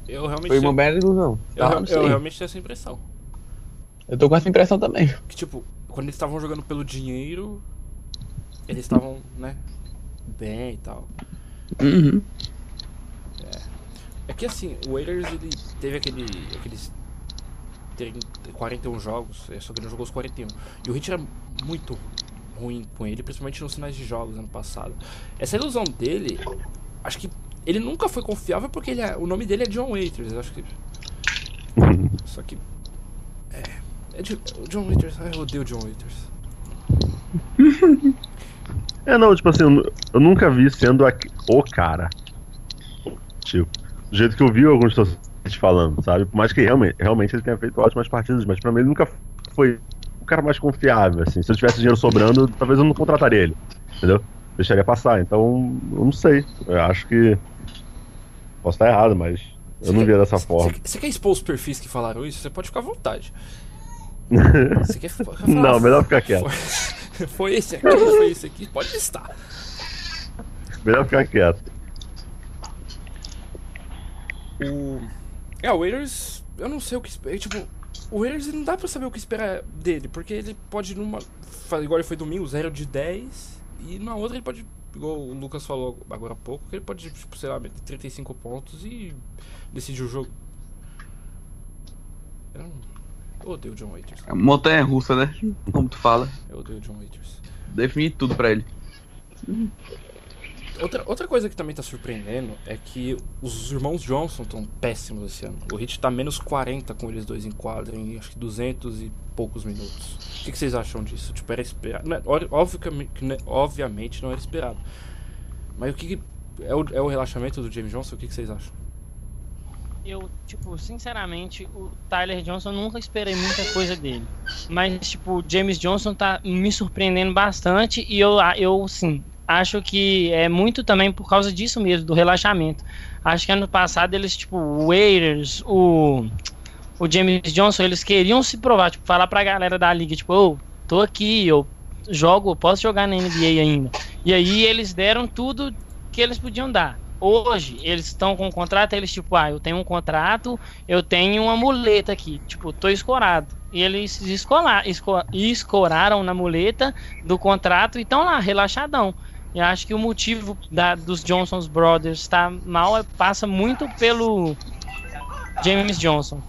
Eu realmente. Foi uma bela ilusão. eu, eu não sei. realmente tenho essa impressão. Eu tô com essa impressão também. Que tipo, quando eles estavam jogando pelo dinheiro, eles estavam, né? Bem e tal. Uhum. É que assim, o Waiters ele teve aquele. aqueles 30, 41 jogos, é, só que ele não jogou os 41. E o Hit era muito ruim com ele, principalmente nos finais de jogos ano passado. Essa ilusão dele, acho que ele nunca foi confiável porque ele é- o nome dele é John Waiters, eu acho que. Só que. É. de- John Waiters, ai, eu odeio John Waiters. É, não, tipo assim, eu, eu nunca vi sendo a- o cara. Tipo, do jeito que eu vi alguns torcedores falando, sabe? Por mais que realmente, realmente ele tenha feito ótimas partidas, mas pra mim ele nunca foi o cara mais confiável, assim. Se eu tivesse dinheiro sobrando, talvez eu não contrataria ele, entendeu? Deixaria passar. Então, eu não sei. Eu acho que. Posso estar errado, mas eu não via dessa forma. Você quer expor os perfis que falaram isso? Você pode ficar à vontade. Quer fa- falar, Não, melhor ficar quieto. Foi, foi esse aqui, foi esse aqui, pode listar. Melhor ficar quieto. O. É, o Waiters, eu não sei o que. espe- Tipo, o Raiders não dá pra saber o que esperar dele, porque ele pode numa. Igual ele foi domingo, 0 de 10, e na outra ele pode. Igual o Lucas falou agora há pouco, que ele pode, tipo, sei lá, meter 35 pontos e decidir o jogo. Eu, não... eu odeio o John Waiters. É montanha russa, né? Como tu fala. Eu odeio o John Waiters. Define tudo pra ele. Outra, outra coisa que também tá surpreendendo é que os irmãos Johnson estão péssimos esse ano. O Hit tá menos 40 com eles dois em quadra, em acho que 200 e poucos minutos. O que, que vocês acham disso? Tipo, era esperado. Não óbvio que, né, obviamente não era esperado. Mas o que, que é, o, é o relaxamento do James Johnson? O que, que vocês acham? Eu, tipo, sinceramente, o Tyler Johnson nunca esperei muita coisa dele. Mas, tipo, o James Johnson tá me surpreendendo bastante e eu, eu sim, acho que é muito também por causa disso mesmo, do relaxamento. Acho que ano passado eles, tipo, o Waiters, o, o James Johnson, eles queriam se provar, tipo, falar pra galera da liga, tipo, ô, oh, tô aqui, eu jogo, posso jogar na NBA ainda. E aí eles deram tudo que eles podiam dar. Hoje, eles estão com um contrato, eles, tipo, ah, eu tenho um contrato, eu tenho uma muleta aqui, tipo, tô escorado. E eles escolar, esco, escoraram na muleta do contrato e estão lá, relaxadão. E acho que o motivo da, dos Johnson's Brothers tá mal é, passa muito pelo James Johnson.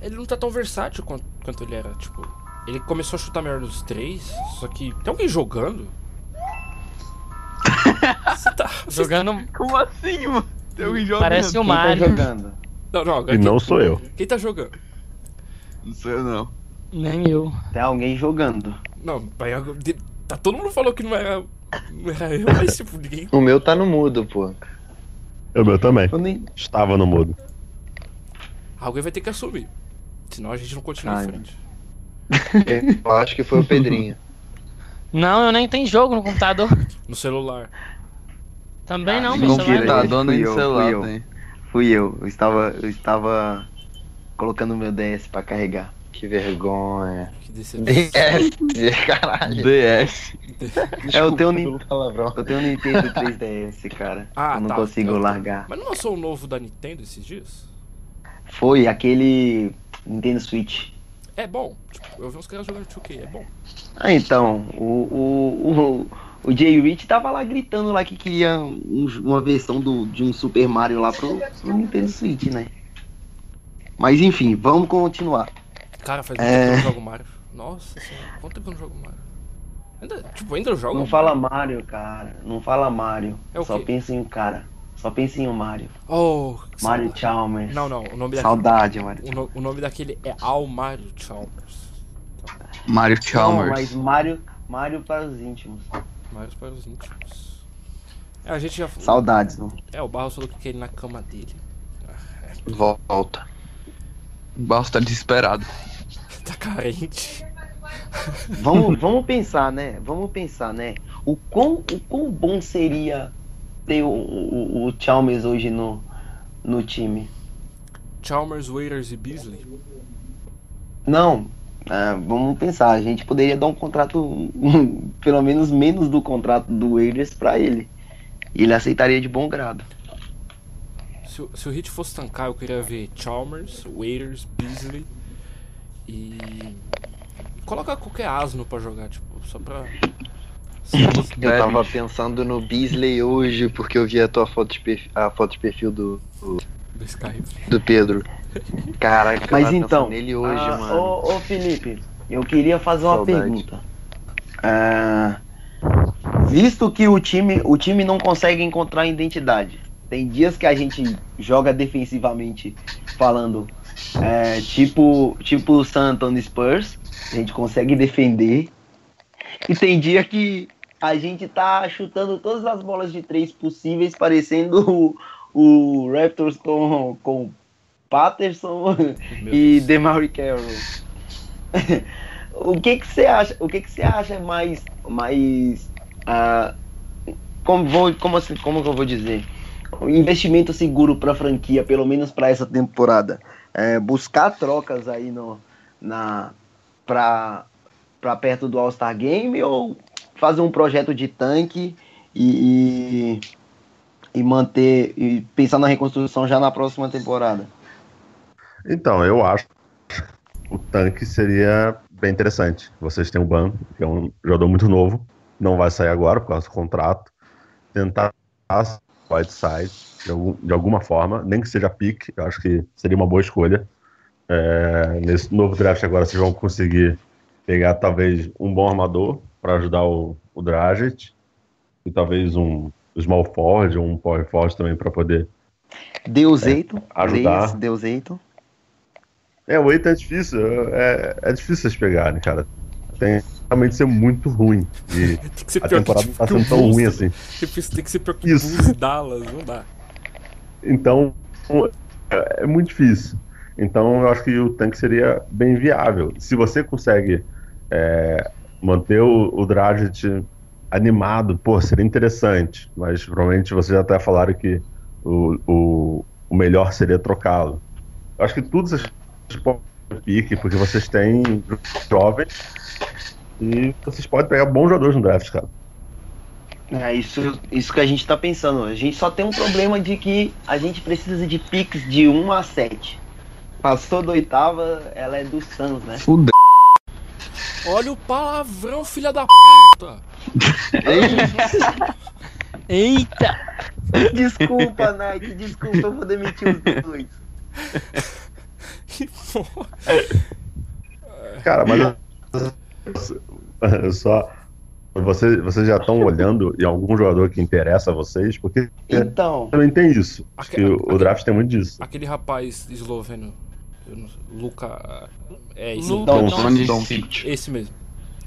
Ele não tá tão versátil quanto, quanto ele era, tipo. Ele começou a chutar melhor nos três, só que. Tem alguém jogando? Você tá. Jogando. Como assim, mano? Tem alguém jogando. Parece o Mario. Tá jogando? Não, não, e quem, não sou eu. Quem tá jogando? Não sou eu, não. Nem eu. Tem alguém jogando. Não, tá todo mundo falou que não era, não era eu, mas tipo, ninguém. O meu tá no mudo, pô. O meu também. Nem... Estava no mudo. Alguém vai ter que assumir. Senão a gente não continua Ai. em frente. eu acho que foi o Pedrinho. Não, eu nem tenho jogo no computador. No celular. Também não, meu no celular. computador nem no celular fui eu. Fui eu. Eu estava, eu estava colocando meu DS pra carregar. Que vergonha. Que DS, caralho. DS. é, eu tenho, eu tenho um Nintendo 3DS, cara. Ah, eu não tá, consigo tá, largar. Mas não lançou o um novo da Nintendo esses dias? Foi, aquele Nintendo Switch. É bom. Tipo, eu vi uns caras jogando 2K, é bom. Ah, então. O, o, o, o Jay Rich tava lá gritando lá que queria um, uma versão do, de um Super Mario lá pro, pro Nintendo Switch, né? Mas enfim, vamos continuar. Cara, faz muito é... tempo que eu não jogo Mario. Nossa senhora, quanto tempo eu não jogo Mario? Ainda, tipo, ainda eu jogo? Não fala Mario, cara. Não fala Mario. É Só pensa em um cara. Só pensa em um Mario. Oh, Mario saudade. Chalmers. Não, não, o nome Saudade, Mario. O, no, o, nome daquele é Al Mario Chalmers. Mario Chalmers. Não, mas Mario, Mario para os íntimos. Mario para os íntimos. É, a gente já Saudades, não? É, o Barros falou que quer ir na cama dele. Volta. O Barros tá desesperado. tá carente. Vamos, vamos pensar, né? Vamos pensar, né? O quão, o quão bom seria ter o, o, o Chalmers hoje no, no time? Chalmers, Waiters e Beasley? Não, é, vamos pensar, a gente poderia dar um contrato, pelo menos menos do contrato do Waiters para ele. E ele aceitaria de bom grado. Se, se o Hit fosse tancar, eu queria ver Chalmers, Waiters, Beasley e. Coloca qualquer asno pra jogar, tipo, só pra. Eu tava pensando no Beasley hoje, porque eu vi a tua foto de perfil, a foto de perfil do. Do, do Skype. Do Pedro. Caraca, mas então. Nele hoje, ah, mano. Ô, ô, Felipe, eu queria fazer uma Saudade. pergunta. Ah, visto que o time, o time não consegue encontrar identidade. Tem dias que a gente joga defensivamente falando é, tipo, tipo o San Antonio Spurs, a gente consegue defender. E tem dia que a gente tá chutando todas as bolas de três possíveis, parecendo o, o Raptors com, com Patterson e DeMauri Carroll. o que que você acha? O que que você acha mais mais uh, como vou como assim, como que eu vou dizer? Um investimento seguro para a franquia, pelo menos para essa temporada é, buscar trocas aí no, na, para perto do All-Star Game ou fazer um projeto de tanque e, e, manter e pensar na reconstrução já na próxima temporada? Então, eu acho que o tanque seria bem interessante. Vocês têm o Ban, que é um jogador muito novo, não vai sair agora por causa do contrato. Tentar Whiteside de, algum, de alguma forma, nem que seja pique, eu acho que seria uma boa escolha. É, nesse novo draft agora vocês vão conseguir pegar talvez um bom armador para ajudar o, o Dragic e talvez um small forward ou um power forward também para poder Deus Eito. ajudar. Deus Eito. É, o Eito é difícil, é, é difícil vocês pegarem, cara. Tem realmente ser muito ruim. E Tem que ser a pior que, temporada tipo, tá sendo tão ruim assim. Tipo, tem que ser pior que o Isso. Bulls Dallas, não dá. Então, é é muito difícil. Então, eu acho que o tanque seria bem viável. Se você consegue é, manter o, o Dragic animado, pô, seria interessante. Mas provavelmente vocês até falaram que o, o, o melhor seria trocá-lo. Eu acho que tudo vocês podem pique, porque vocês têm jovens e vocês podem pegar bons jogadores no draft, cara. É isso, isso que a gente tá pensando. A gente só tem um problema de que a gente precisa de picks de 1 a 7. Passou da oitava, ela é do Suns, né? Fudeu. Olha o palavrão, filha da puta! Eita! Desculpa, Nike, desculpa, eu vou demitir os dois. Que porra. Cara, mas eu só vocês, vocês já estão olhando em algum jogador que interessa a vocês, porque Então, também tem isso. Acho que Aque- o, draft tem muito disso. Aquele rapaz esloveno, Luca. É esse, Luka Don-. Doncic. esse mesmo.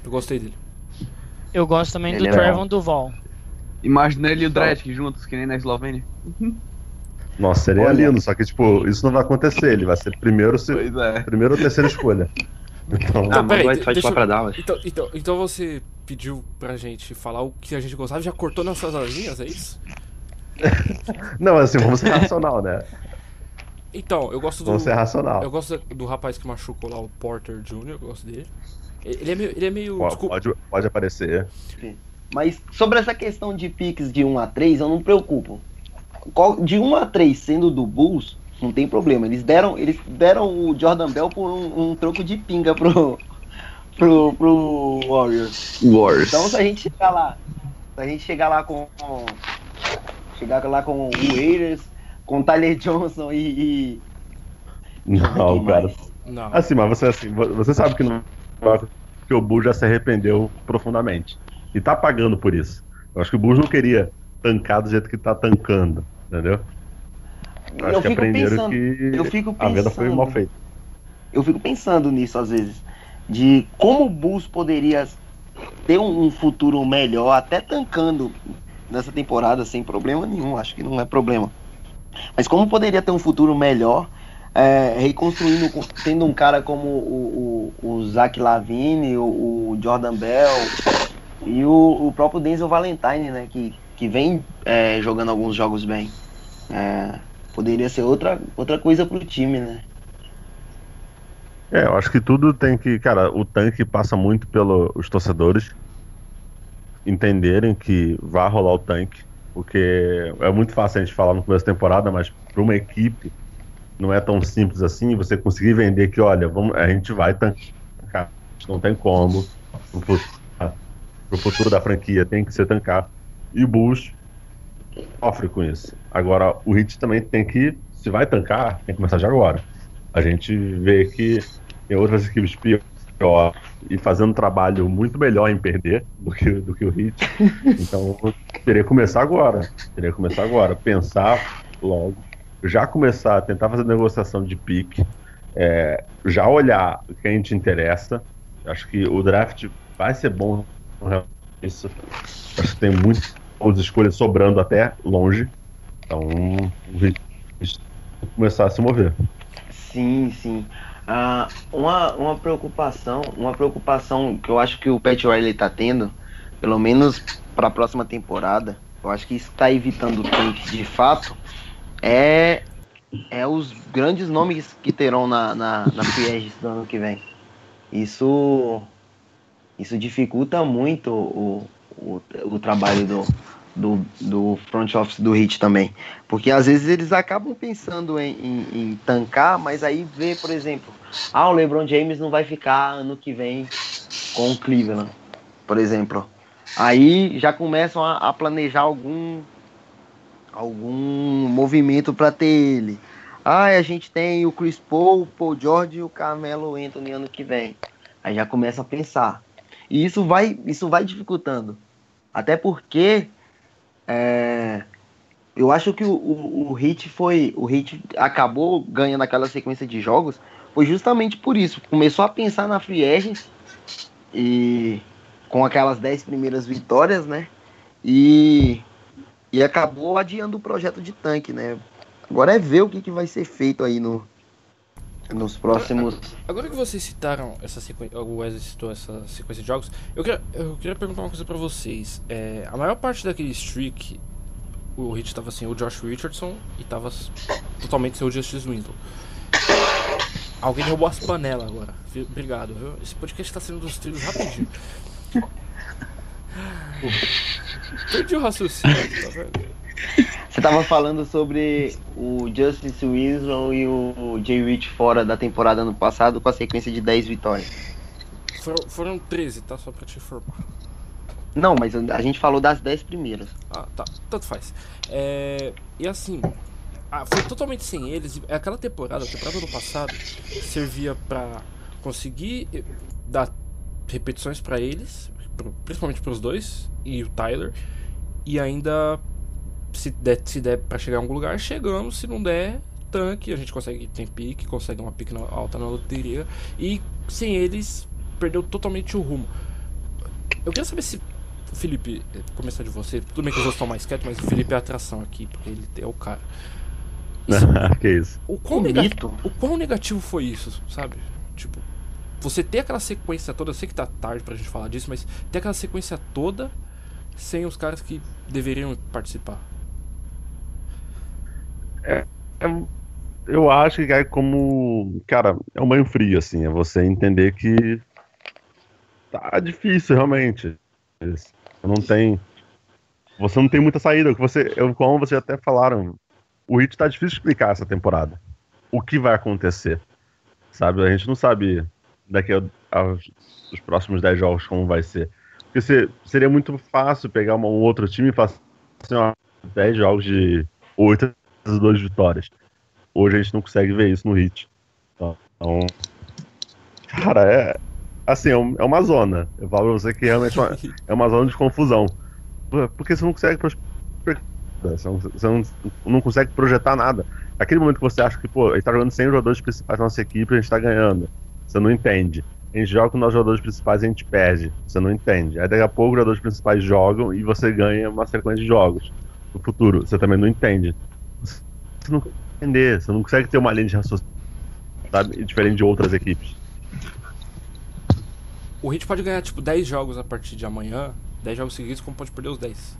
Eu gostei dele. Eu gosto também Ele do é Trevon Duval. Imagina ele e o Dredd juntos, que nem na Eslovênia. Nossa, seria Olha. lindo, só que, tipo, isso não vai acontecer. Ele vai ser primeiro, se, é. primeiro ou terceira escolha. Então, Ah, peraí, Whiteside deixa eu- pra Dallas. Então, então, então você pediu pra gente falar o que a gente gostava e já cortou nossas asinhas, é isso? não, assim, vamos ser racional, né? Então, eu gosto do. Vamos ser racional. Eu gosto do rapaz que machucou lá, o Porter Jr., eu gosto dele. Ele é meio. Ele é meio. Pode, desculpa. pode, pode aparecer. mas sobre essa questão de picks de 1 a 3, eu não me preocupo. De 1 a 3 sendo do Bulls, não tem problema. Eles deram, eles deram o Jordan Bell por um, um troco de pinga pro, pro, pro Warriors. Wars. Então se a gente chegar lá, se a gente chegar lá com. com- chegar lá com o Waiters, com o Tyler Johnson e. e Não, cara. Não. Assim, mas você, assim, vo- você sabe que, não, que o Bulls já se arrependeu profundamente. E tá pagando por isso. Eu acho que o Bulls não queria tancar do jeito que tá tancando, entendeu? Eu acho Eu que fico aprenderam pensando, que eu fico a venda foi pensando. mal feita. eu fico pensando nisso às vezes. De como o Bulls poderia ter um, um futuro melhor, até tancando nessa temporada sem problema nenhum, acho que não é problema. Mas como poderia ter um futuro melhor, é, reconstruindo, tendo um cara como o, o, o Zach Lavine, o, o Jordan Bell e o, o próprio Denzel Valentine, né? Que, que vem é, jogando alguns jogos bem. É, poderia ser outra, outra coisa pro time, né? É, eu acho que tudo tem que. Cara, o tanque passa muito pelos torcedores entenderem que vai rolar o tanque. Porque é muito fácil a gente falar no começo da temporada, mas para uma equipe não é tão simples assim você conseguir vender que, olha, vamos, a gente vai tancar. Não tem como. Pro futuro, pro futuro da franquia tem que ser tancar. E o Bulls sofre com isso. Agora, o Hit também tem que, se vai tancar, tem que começar de agora. A gente vê que tem outras equipes pior e fazendo um trabalho muito melhor em perder do que, do que o Hit. Então, teria que começar agora. Teria que começar agora. Pensar logo. Já começar a tentar fazer negociação de pique. é, já olhar o que a gente interessa. Acho que o draft vai ser bom isso. Acho que tem muitas escolhas sobrando até longe. Então, o começar a se mover. Sim, sim. Ah, uma, uma preocupação, uma preocupação que eu acho que o Pat Riley tá tendo, pelo menos para a próxima temporada, eu acho que está evitando o tank de fato, é, é os grandes nomes que terão na, na, na agents do ano que vem. Isso, isso dificulta muito o, o, o trabalho do, do, do front office do Heat também. Porque às vezes eles acabam pensando em, em, em tancar, mas aí vê, por exemplo, ah, o LeBron James não vai ficar ano que vem com o Cleveland, por exemplo. Aí já começam a, a planejar algum algum movimento para ter ele. Ah, a gente tem o Chris Paul, o Paul George e o Carmelo Anthony ano que vem. Aí já começa a pensar. E isso vai, isso vai dificultando. Até porque é, eu acho que o, o, o Hit foi. O Hit acabou ganhando aquela sequência de jogos. Foi justamente por isso. Começou a pensar na Free Agents e com aquelas 10 primeiras vitórias, né? E, e acabou adiando o projeto de tanque, né? Agora é ver o que, que vai ser feito aí no, nos próximos. Agora que vocês citaram essa sequência, o Wesley citou essa sequência de jogos, eu queria, eu queria perguntar uma coisa pra vocês. É, a maior parte daquele streak, o Hit tava sem o Josh Richardson e tava totalmente sem o Justice Winslow. Alguém roubou as panelas agora. Obrigado. Viu? Esse podcast tá sendo dos trilhos rapidinho. Perdi o raciocínio, tá vendo? Você tava falando sobre o Justice Winslow e o Jay Rich fora da temporada ano passado com a sequência de 10 vitórias. Foram, foram 13, tá? Só pra te informar. Não, mas a gente falou das 10 primeiras. Ah, tá. Tanto faz. É, e assim, ah, foi totalmente sem eles. Aquela temporada, a temporada do passado, servia pra conseguir eh, dar repetições pra eles, principalmente pros dois, e o Tyler, e ainda se der, se der pra chegar em algum lugar, chegamos. Se não der, tanque. A gente consegue, tem pique, consegue uma pique na- alta na loteria. E sem eles, perdeu totalmente o rumo. Eu queria saber se. Felipe, eh, começar de você. Tudo bem que os outros estão mais quietos, mas o Felipe é a atração aqui, porque ele é o cara. que isso. O quão, nega- mito. o quão negativo foi isso, sabe? Tipo, você ter aquela sequência toda, eu sei que tá tarde pra gente falar disso, mas ter aquela sequência toda sem os caras que deveriam participar. É- eu acho que é como. Cara, é um banho frio, assim. É você entender que. Tá difícil, realmente. Não tem. Você não tem muita saída. Você, como vocês até falaram, o Hit tá difícil de explicar essa temporada. O que vai acontecer. Sabe? A gente não sabe daqui a, aos os próximos 10 jogos como vai ser. Porque se- seria muito fácil pegar uma- um outro time e falar assim, ó, 10 jogos de 8 as duas vitórias. Hoje a gente não consegue ver isso no Hit. Então, cara, é assim, é, é uma zona. Eu falo pra você que realmente é uma, é uma zona de confusão. Por- Porque você não consegue não, você não, não consegue projetar nada. Aquele momento que você acha que, pô, gente tá jogando sem os jogadores principais da nossa equipe, a gente tá ganhando. Você não entende. A gente joga com os jogadores principais e a gente perde. Você não entende. Aí daqui a pouco os jogadores principais jogam e você ganha uma sequência de jogos. No futuro, você também não entende você não consegue entender, você não consegue ter uma linha de raciocínio sabe, diferente de outras equipes. O Hit pode ganhar tipo 10 jogos a partir de amanhã, 10 jogos seguidos, como pode perder os 10.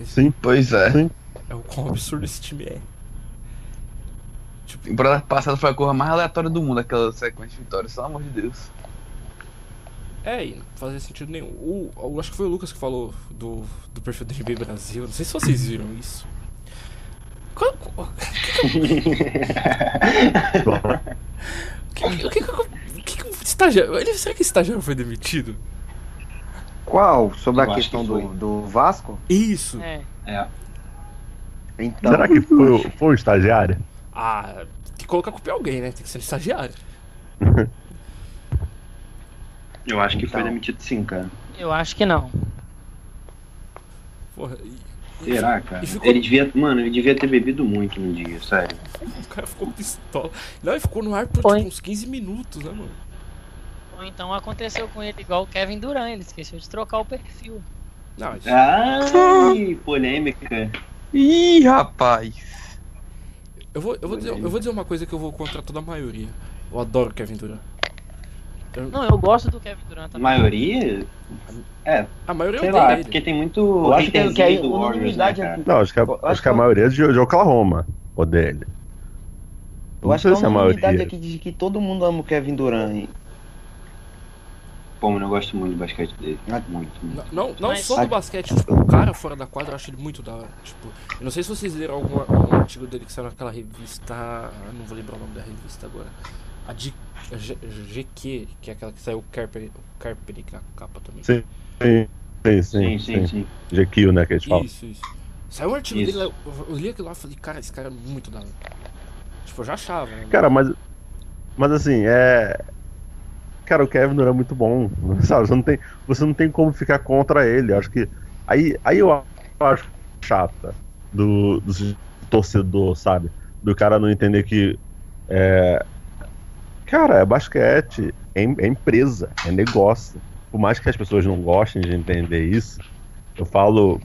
Esse Sim. Pois é. Sim. é o quão absurdo esse time é. Temporada passada foi a coisa mais aleatória do mundo, aquela sequência de vitórias, pelo amor de Deus. É, e não fazia sentido nenhum. O, o- acho que foi o Lucas que falou do, do perfil do NBA Brasil. Não sei se vocês viram isso. Qual- qual- O que, que, o que, que, o que, que o estagiário. ele- Será que esse estagiário foi demitido? Qual? Sobre Eu a questão que do, foi. do Vasco? Isso. É. É. Então, Será que foi, o- foi um estagiário? Ah, tem que colocar a culpa em alguém, né? Tem que ser estagiário. Eu acho que foi Então. demitido sim, cara. Eu acho que não. Porra, Será, cara? Ficou- Ele devia, mano, ele devia ter bebido muito no dia, sério. o cara ficou pistola. Não, ele ficou no ar por tipo, uns 15 minutos, né, mano? Ou então aconteceu com ele igual o Kevin Durant, ele esqueceu de trocar o perfil. Não, isso- Ai, polêmica. Ih, rapaz. eu, vou, eu, vou dizer, eu vou dizer uma coisa que eu vou contra toda a maioria. Eu adoro Kevin Durant. Eu- Não, eu gosto do Kevin Durant A também. maioria? É, a maioria sei lá, é porque tem muito eu acho que, que é do Warriors, né, unanimidade cara? aqui. Não, acho que a, Eu acho acho que a que- maioria é de, de Oklahoma odeia ele. Eu Não acho que é se é a uma unanimidade maioria. aqui de que todo mundo ama o Kevin Durant. Pô, mano, eu gosto muito do basquete dele. Ah. Muito, muito. Não, não Mas- só do basquete, tipo, o cara fora da quadra eu acho ele muito da hora. Tipo, eu não sei se vocês leram algum, algum artigo dele que saiu naquela revista. ah, Não vou lembrar o nome da revista agora. A a G- GQ, que é aquela que saiu o Carper, o Carper na capa também. Sim. Sim, sim, Sim, sim. sim, sim. GQ, né, que a gente fala. Isso, isso. Saiu um artigo Isso. dele, lá, eu, li aquilo lá e falei, cara, esse cara é muito da hora. Tipo, eu já achava, né? Cara, mas. Mas assim, é. Cara, o Kevin Durant é muito bom. Sabe? Você não tem, você não tem como ficar contra ele. Acho que. Aí, aí eu acho chata do, do torcedor, sabe? Do cara não entender que. É, cara, é basquete, é, é empresa, é negócio. Por mais que as pessoas não gostem de entender isso, eu falo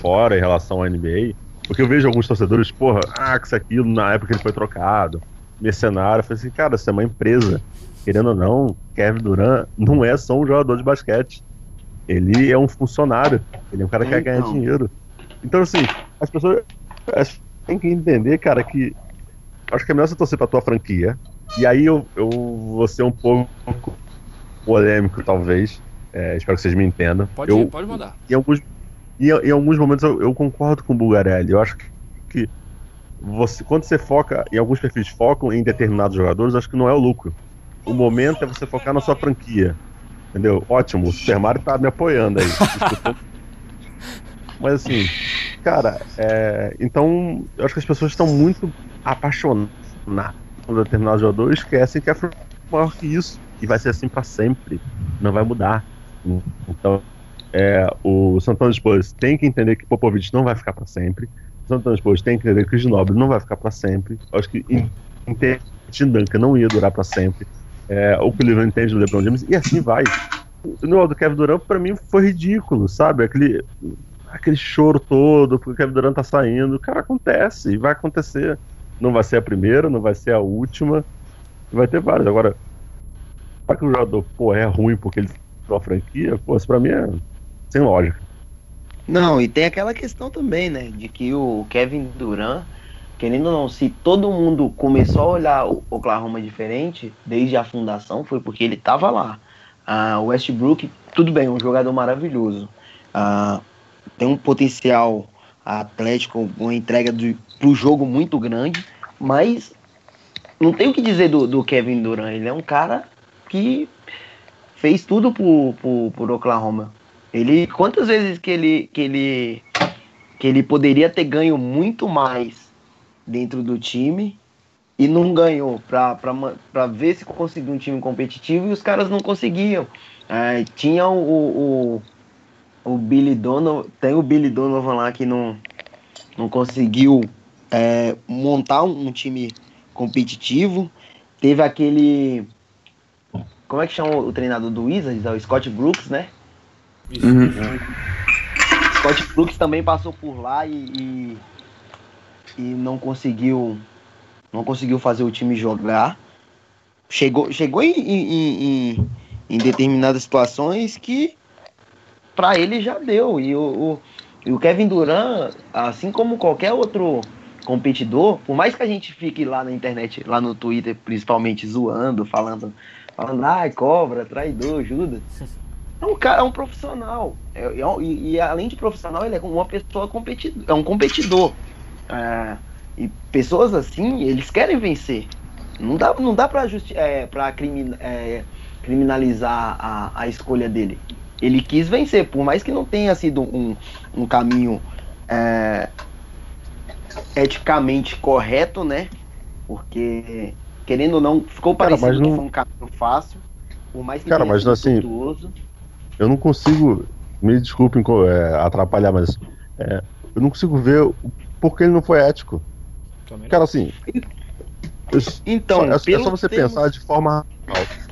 fora em relação à NBA, porque eu vejo alguns torcedores, porra, ah, que isso aquilo, na época que ele foi trocado, mercenário, eu falei assim, cara, isso é uma empresa. Querendo ou não, Kevin Durant não é só um jogador de basquete. Ele é um funcionário. Ele é um cara que quer ganhar Então. dinheiro. Então, assim, as pessoas as- têm que entender, cara, que acho que é melhor você torcer pra tua franquia. E aí eu, eu vou ser um pouco polêmico, talvez. É, espero que vocês me entendam. Pode, eu, pode mandar. em alguns, em, em alguns momentos eu, eu concordo com o Bulgarelli. Eu acho que, que você, quando você foca, em alguns perfis focam em determinados jogadores, acho que não é o lucro. O momento é você focar na sua franquia. Entendeu? Ótimo, o Super Mario tá me apoiando aí. Mas assim, cara, é, então eu acho que as pessoas estão muito apaixonadas por determinados jogadores, esquecem que é maior que isso. E vai ser assim pra sempre. Não vai mudar. Então, é, o Santana Spurs tem que entender que Popovich não vai ficar para sempre. O Santana Spurs tem que entender que o Ginobili não vai ficar para sempre. Acho que entende Tim Duncan não ia durar para sempre. É, o Cleveland entende do LeBron James e assim vai. O negócio do Kevin Durant para mim foi ridículo, sabe? Aquele aquele choro todo porque o Kevin Durant tá saindo. Cara, acontece e vai acontecer. Não vai ser a primeira, não vai ser a última. Vai ter várias. Agora, para que o jogador pô, é ruim porque ele a franquia, pô, isso pra mim é sem lógica. Não, e tem aquela questão também, né? De que o Kevin Durant, querendo ou não, se todo mundo começou a olhar o Oklahoma diferente desde a fundação, foi porque ele tava lá. Ah, o Westbrook, tudo bem, um jogador maravilhoso. Ah, tem um potencial atlético, uma entrega do, pro jogo muito grande, mas não tem o que dizer do, do Kevin Durant. Ele é um cara que fez tudo por, por, por Oklahoma. Ele, quantas vezes que ele, que ele, que ele poderia ter ganho muito mais dentro do time e não ganhou pra ver se conseguia um time competitivo e os caras não conseguiam. É, tinha o, o, o Billy Donovan, tem o Billy Donovan lá que não, não conseguiu é, montar um, um time competitivo. Teve aquele. Como é que chama o treinador do Wizards? É o Scott Brooks, né? Isso. Scott Brooks também passou por lá e, e, e não conseguiu não conseguiu fazer o time jogar. Chegou, chegou em, em, em, em determinadas situações que para ele já deu. E o, o, e o Kevin Durant, assim como qualquer outro competidor, por mais que a gente fique lá na internet, lá no Twitter, principalmente zoando, falando, falando, ai, cobra, traidor, Judas. É um cara, é um profissional. É- é e, e além de profissional, ele é uma pessoa competidor, é um competidor. É, e pessoas assim, eles querem vencer. Não dá, não dá pra, justi é, pra crimin- é, criminalizar a, a escolha dele. Ele quis vencer, por mais que não tenha sido um, um caminho é, eticamente correto, né? Porque, querendo ou não, ficou Cara, parecendo mas que não- foi um caminho fácil. Por mais que Cara, tenha mas sido assim, tortuoso. Eu não consigo, me desculpem é, atrapalhar, mas é, eu não consigo ver o porquê ele não foi ético. Também não. Cara, assim. eu- Então, só- é, é só você termo- pensar de forma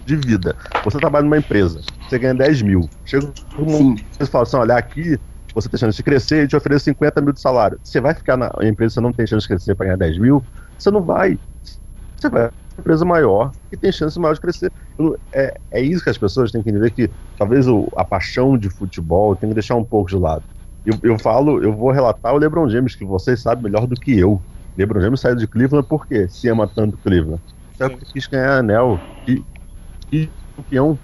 de vida. Você trabalha numa empresa, você ganha 10 mil. Chega um Sim. você fala assim: olha, aqui você tem chance de crescer e te oferece 50 mil de salário. Você vai ficar na empresa, você não tem chance de crescer para ganhar 10 mil? Você não vai. Você vai pra uma empresa maior que tem chance maior de crescer. É, é isso que as pessoas têm que entender que talvez o- a paixão de futebol tem que deixar um pouco de lado. Eu, eu falo, eu vou relatar o LeBron James, que vocês sabem melhor do que eu. LeBron James saiu de Cleveland por quê? Se ama tanto Cleveland. Sim. porque quis ganhar anel. E, e campeão.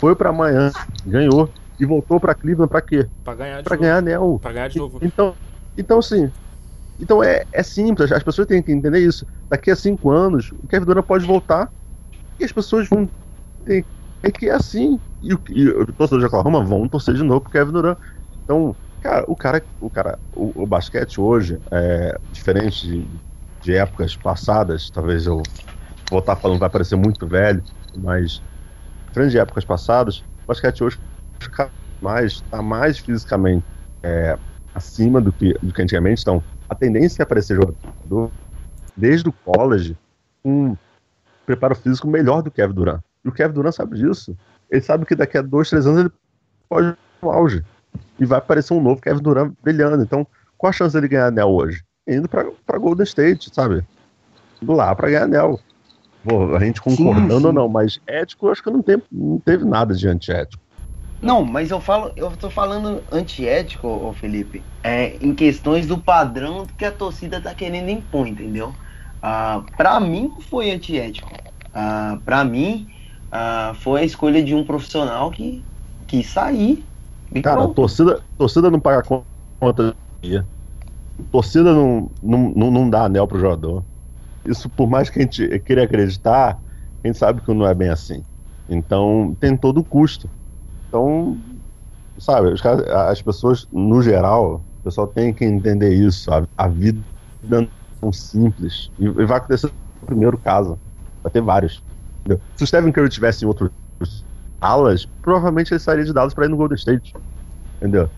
foi pra Miami, ganhou e voltou pra Cleveland pra quê? Pra ganhar de Pra novo. ganhar anel. Pra ganhar de novo. Então, então assim, então é, é simples, as pessoas têm que entender isso. Daqui a cinco anos, o Kevin Durant pode voltar e as pessoas vão ter é que é assim. E, o- e os torcedores de Oklahoma vão torcer de novo pro Kevin Durant. Então, cara, o cara, o cara, o, o basquete hoje é diferente de, de épocas passadas. Talvez eu vou estar falando vai parecer muito velho, mas diferente de épocas passadas, o basquete hoje vez mais está mais fisicamente é, acima do que, do que antigamente. Então, a tendência é aparecer jogador desde o college com um preparo físico melhor do que Kevin Durant. E o Kevin Durant sabe disso. Ele sabe que daqui a dois, três anos ele pode ir no auge. E vai aparecer um novo Kevin Durant brilhando. Então, qual a chance dele ganhar anel hoje? Indo pra, pra Golden State, sabe? Lá pra ganhar anel. Pô, a gente concordando sim. ou não, mas ético, eu acho que não, tem, não teve nada de antiético. Não, mas eu falo, eu tô falando antiético, ô Felipe, é em questões do padrão que a torcida tá querendo impor, entendeu? Ah, pra mim não foi antiético. Ah, pra mim ah, foi a escolha de um profissional que quis sair. Cara, a pronto. torcida, torcida não paga conta do dia. Torcida não, não, não, não dá anel pro jogador. Isso, por mais que a gente queira acreditar, a gente sabe que não é bem assim. Então, tem todo o custo. Então, sabe, caras- as pessoas, no geral, o pessoal tem que entender isso. A, a vida não é simples. E, e vai acontecer no primeiro caso. Vai ter vários. entendeu? Se o Stephen Curry tivesse em outros alas, provavelmente ele sairia de Dallas para ir no Golden State. Entendeu?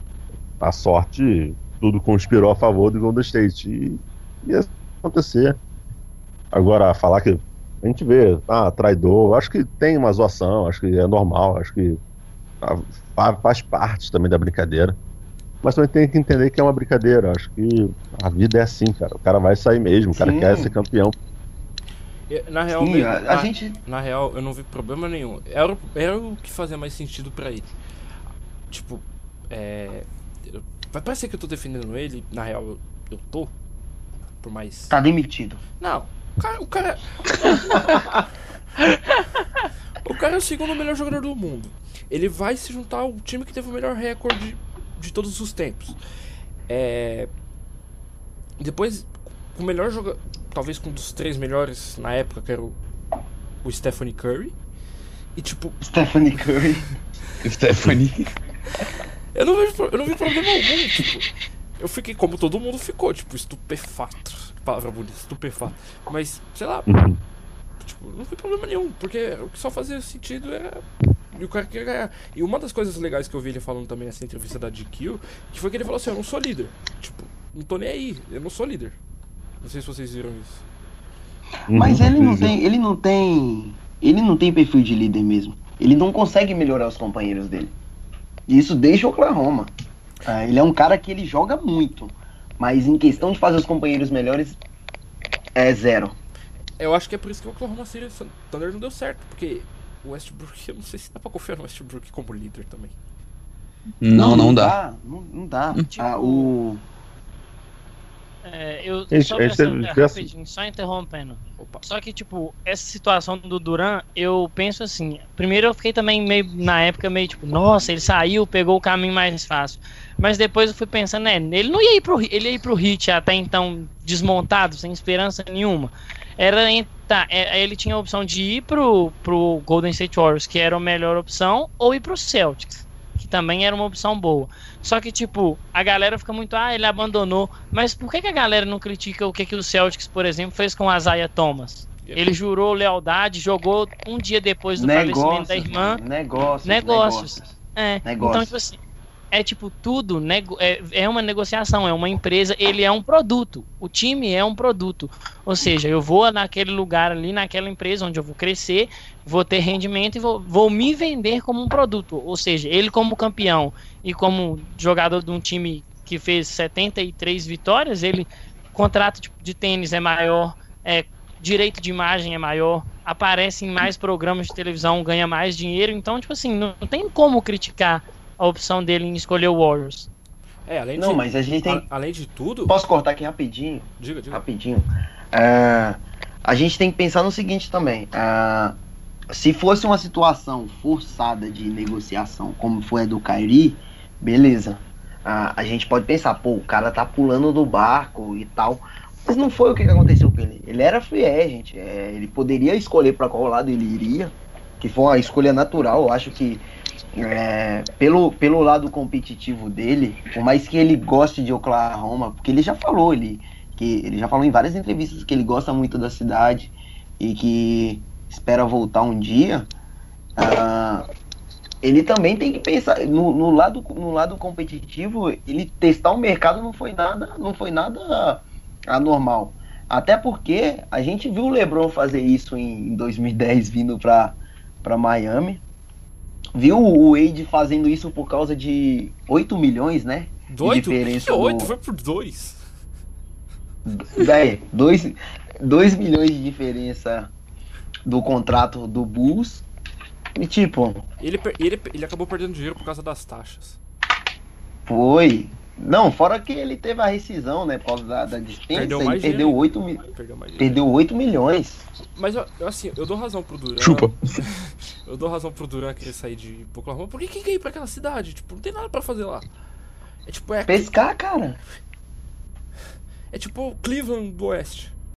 A sorte, tudo conspirou a favor do Golden State. E ia acontecer. Agora, falar que a gente vê, ah, traidor, acho que tem uma zoação, acho que é normal, acho que faz parte também da brincadeira. Mas também tem que entender que é uma brincadeira. Acho que a vida é assim, cara. O cara vai sair mesmo, o cara Sim. quer ser campeão. Na real, Sim, mesmo- a, a na- gente. Na real, eu não vi problema nenhum. Era, o- era o que fazia mais sentido pra ele. Tipo, é. Vai parecer que eu tô defendendo ele, na real eu, eu tô. Por mais. Tá demitido. Não, o cara. O cara, o cara é o segundo melhor jogador do mundo. Ele vai se juntar ao time que teve o melhor recorde de todos os tempos. É. Depois, o melhor jogador. Talvez com um dos três melhores na época, que era o, o Stephanie Curry. E tipo, Stephanie Curry. Stephanie. eu não vejo, eu não vi problema algum, tipo. Eu fiquei como todo mundo ficou, tipo, estupefato. Que palavra bonita, estupefato. Mas, sei lá, Uhum. tipo, não vi problema nenhum, porque o que só fazia sentido era. E o cara queria ganhar. E uma das coisas legais que eu vi ele falando também nessa entrevista da GQ, que foi que ele falou assim, eu não sou líder. Tipo, não tô nem aí, eu não sou líder. Não sei se vocês viram isso. Mas Uhum. ele não tem, ele não tem, ele não tem perfil de líder mesmo. Ele não consegue melhorar os companheiros dele. E isso deixa o Oklahoma. Ah, ele é um cara que ele joga muito, mas em questão de fazer os companheiros melhores é zero. Eu acho que é por isso que o Oklahoma City Thunder não deu certo, porque o Westbrook, eu não sei se dá pra confiar no Westbrook como líder também. Não, não dá. Não, não dá. Tipo, Ah, o É, eu Esse- só esse pensando, teve- rapidinho, só interrompendo. Opa. Só que, tipo, essa situação do Duran, eu penso assim. Primeiro eu fiquei também meio, na época, meio tipo, nossa, ele saiu, pegou o caminho mais fácil. Mas depois eu fui pensando, né, ele não ia ir pro, ele ia ir pro Hit até então desmontado, sem esperança nenhuma. Era, em- tá, é, ele tinha a opção de ir pro, pro Golden State Warriors, que era a melhor opção, ou ir pro Celtics, que também era uma opção boa. Só que, tipo, a galera fica muito, ah, ele abandonou. Mas por que, que a galera não critica o que, que o Celtics, por exemplo, fez com o Isaiah Thomas? Ele jurou lealdade, jogou um dia depois do falecimento da irmã. mano, negócios, Negócios. É, Negócios. então, tipo assim, é tipo, tudo é, é uma negociação, é uma empresa, ele é um produto. O time é um produto. Ou seja, eu vou naquele lugar ali, naquela empresa onde eu vou crescer, vou ter rendimento e vou, vou me vender como um produto. Ou seja, ele como campeão e como jogador de um time que fez 73 vitórias, ele contrato de, de tênis é maior, é, direito de imagem é maior, aparece em mais programas de televisão, ganha mais dinheiro. Então, tipo assim, não, não tem como criticar a opção dele em escolher o Warriors. É, além Não, de. mas a gente tem. a- além de tudo. Posso cortar aqui rapidinho? Diga, diga. Rapidinho. É, a gente tem que pensar no seguinte também. é, se fosse uma situação forçada de negociação, como foi a do Kyrie, beleza. A, a gente pode pensar, pô, o cara tá pulando do barco e tal. Mas não foi o que aconteceu com ele. Ele era free agent. É, ele poderia escolher para qual lado ele iria. Que foi uma escolha natural. Eu acho que é, pelo, pelo lado competitivo dele, por mais que ele goste de Oklahoma, porque ele já falou, ele, que ele já falou em várias entrevistas que ele gosta muito da cidade e que espera voltar um dia. Uh, ele também tem que pensar no, no, lado no lado competitivo ele testar o mercado não foi nada não foi nada anormal até porque a gente viu o LeBron fazer isso em 2010 vindo para Miami viu o Wade fazendo isso por causa de 8 milhões né Doido? De diferença que 8 no... foi por 2 é, 2 2 milhões de diferença do contrato do Bulls e tipo. Ele, ele, ele acabou perdendo dinheiro por causa das taxas. Foi. Não, fora que ele teve a rescisão, né? Por causa da, da dispensa, perdeu ele perdeu 8, mi... perdeu, perdeu 8 milhões. Mas assim, eu dou razão pro Duran. Chupa. eu dou razão pro Duran querer sair de Oklahoma. Por que quem ir pra aquela cidade? Tipo, não tem nada pra fazer lá. É tipo, é. Pescar, cara. É tipo Cleveland do Oeste.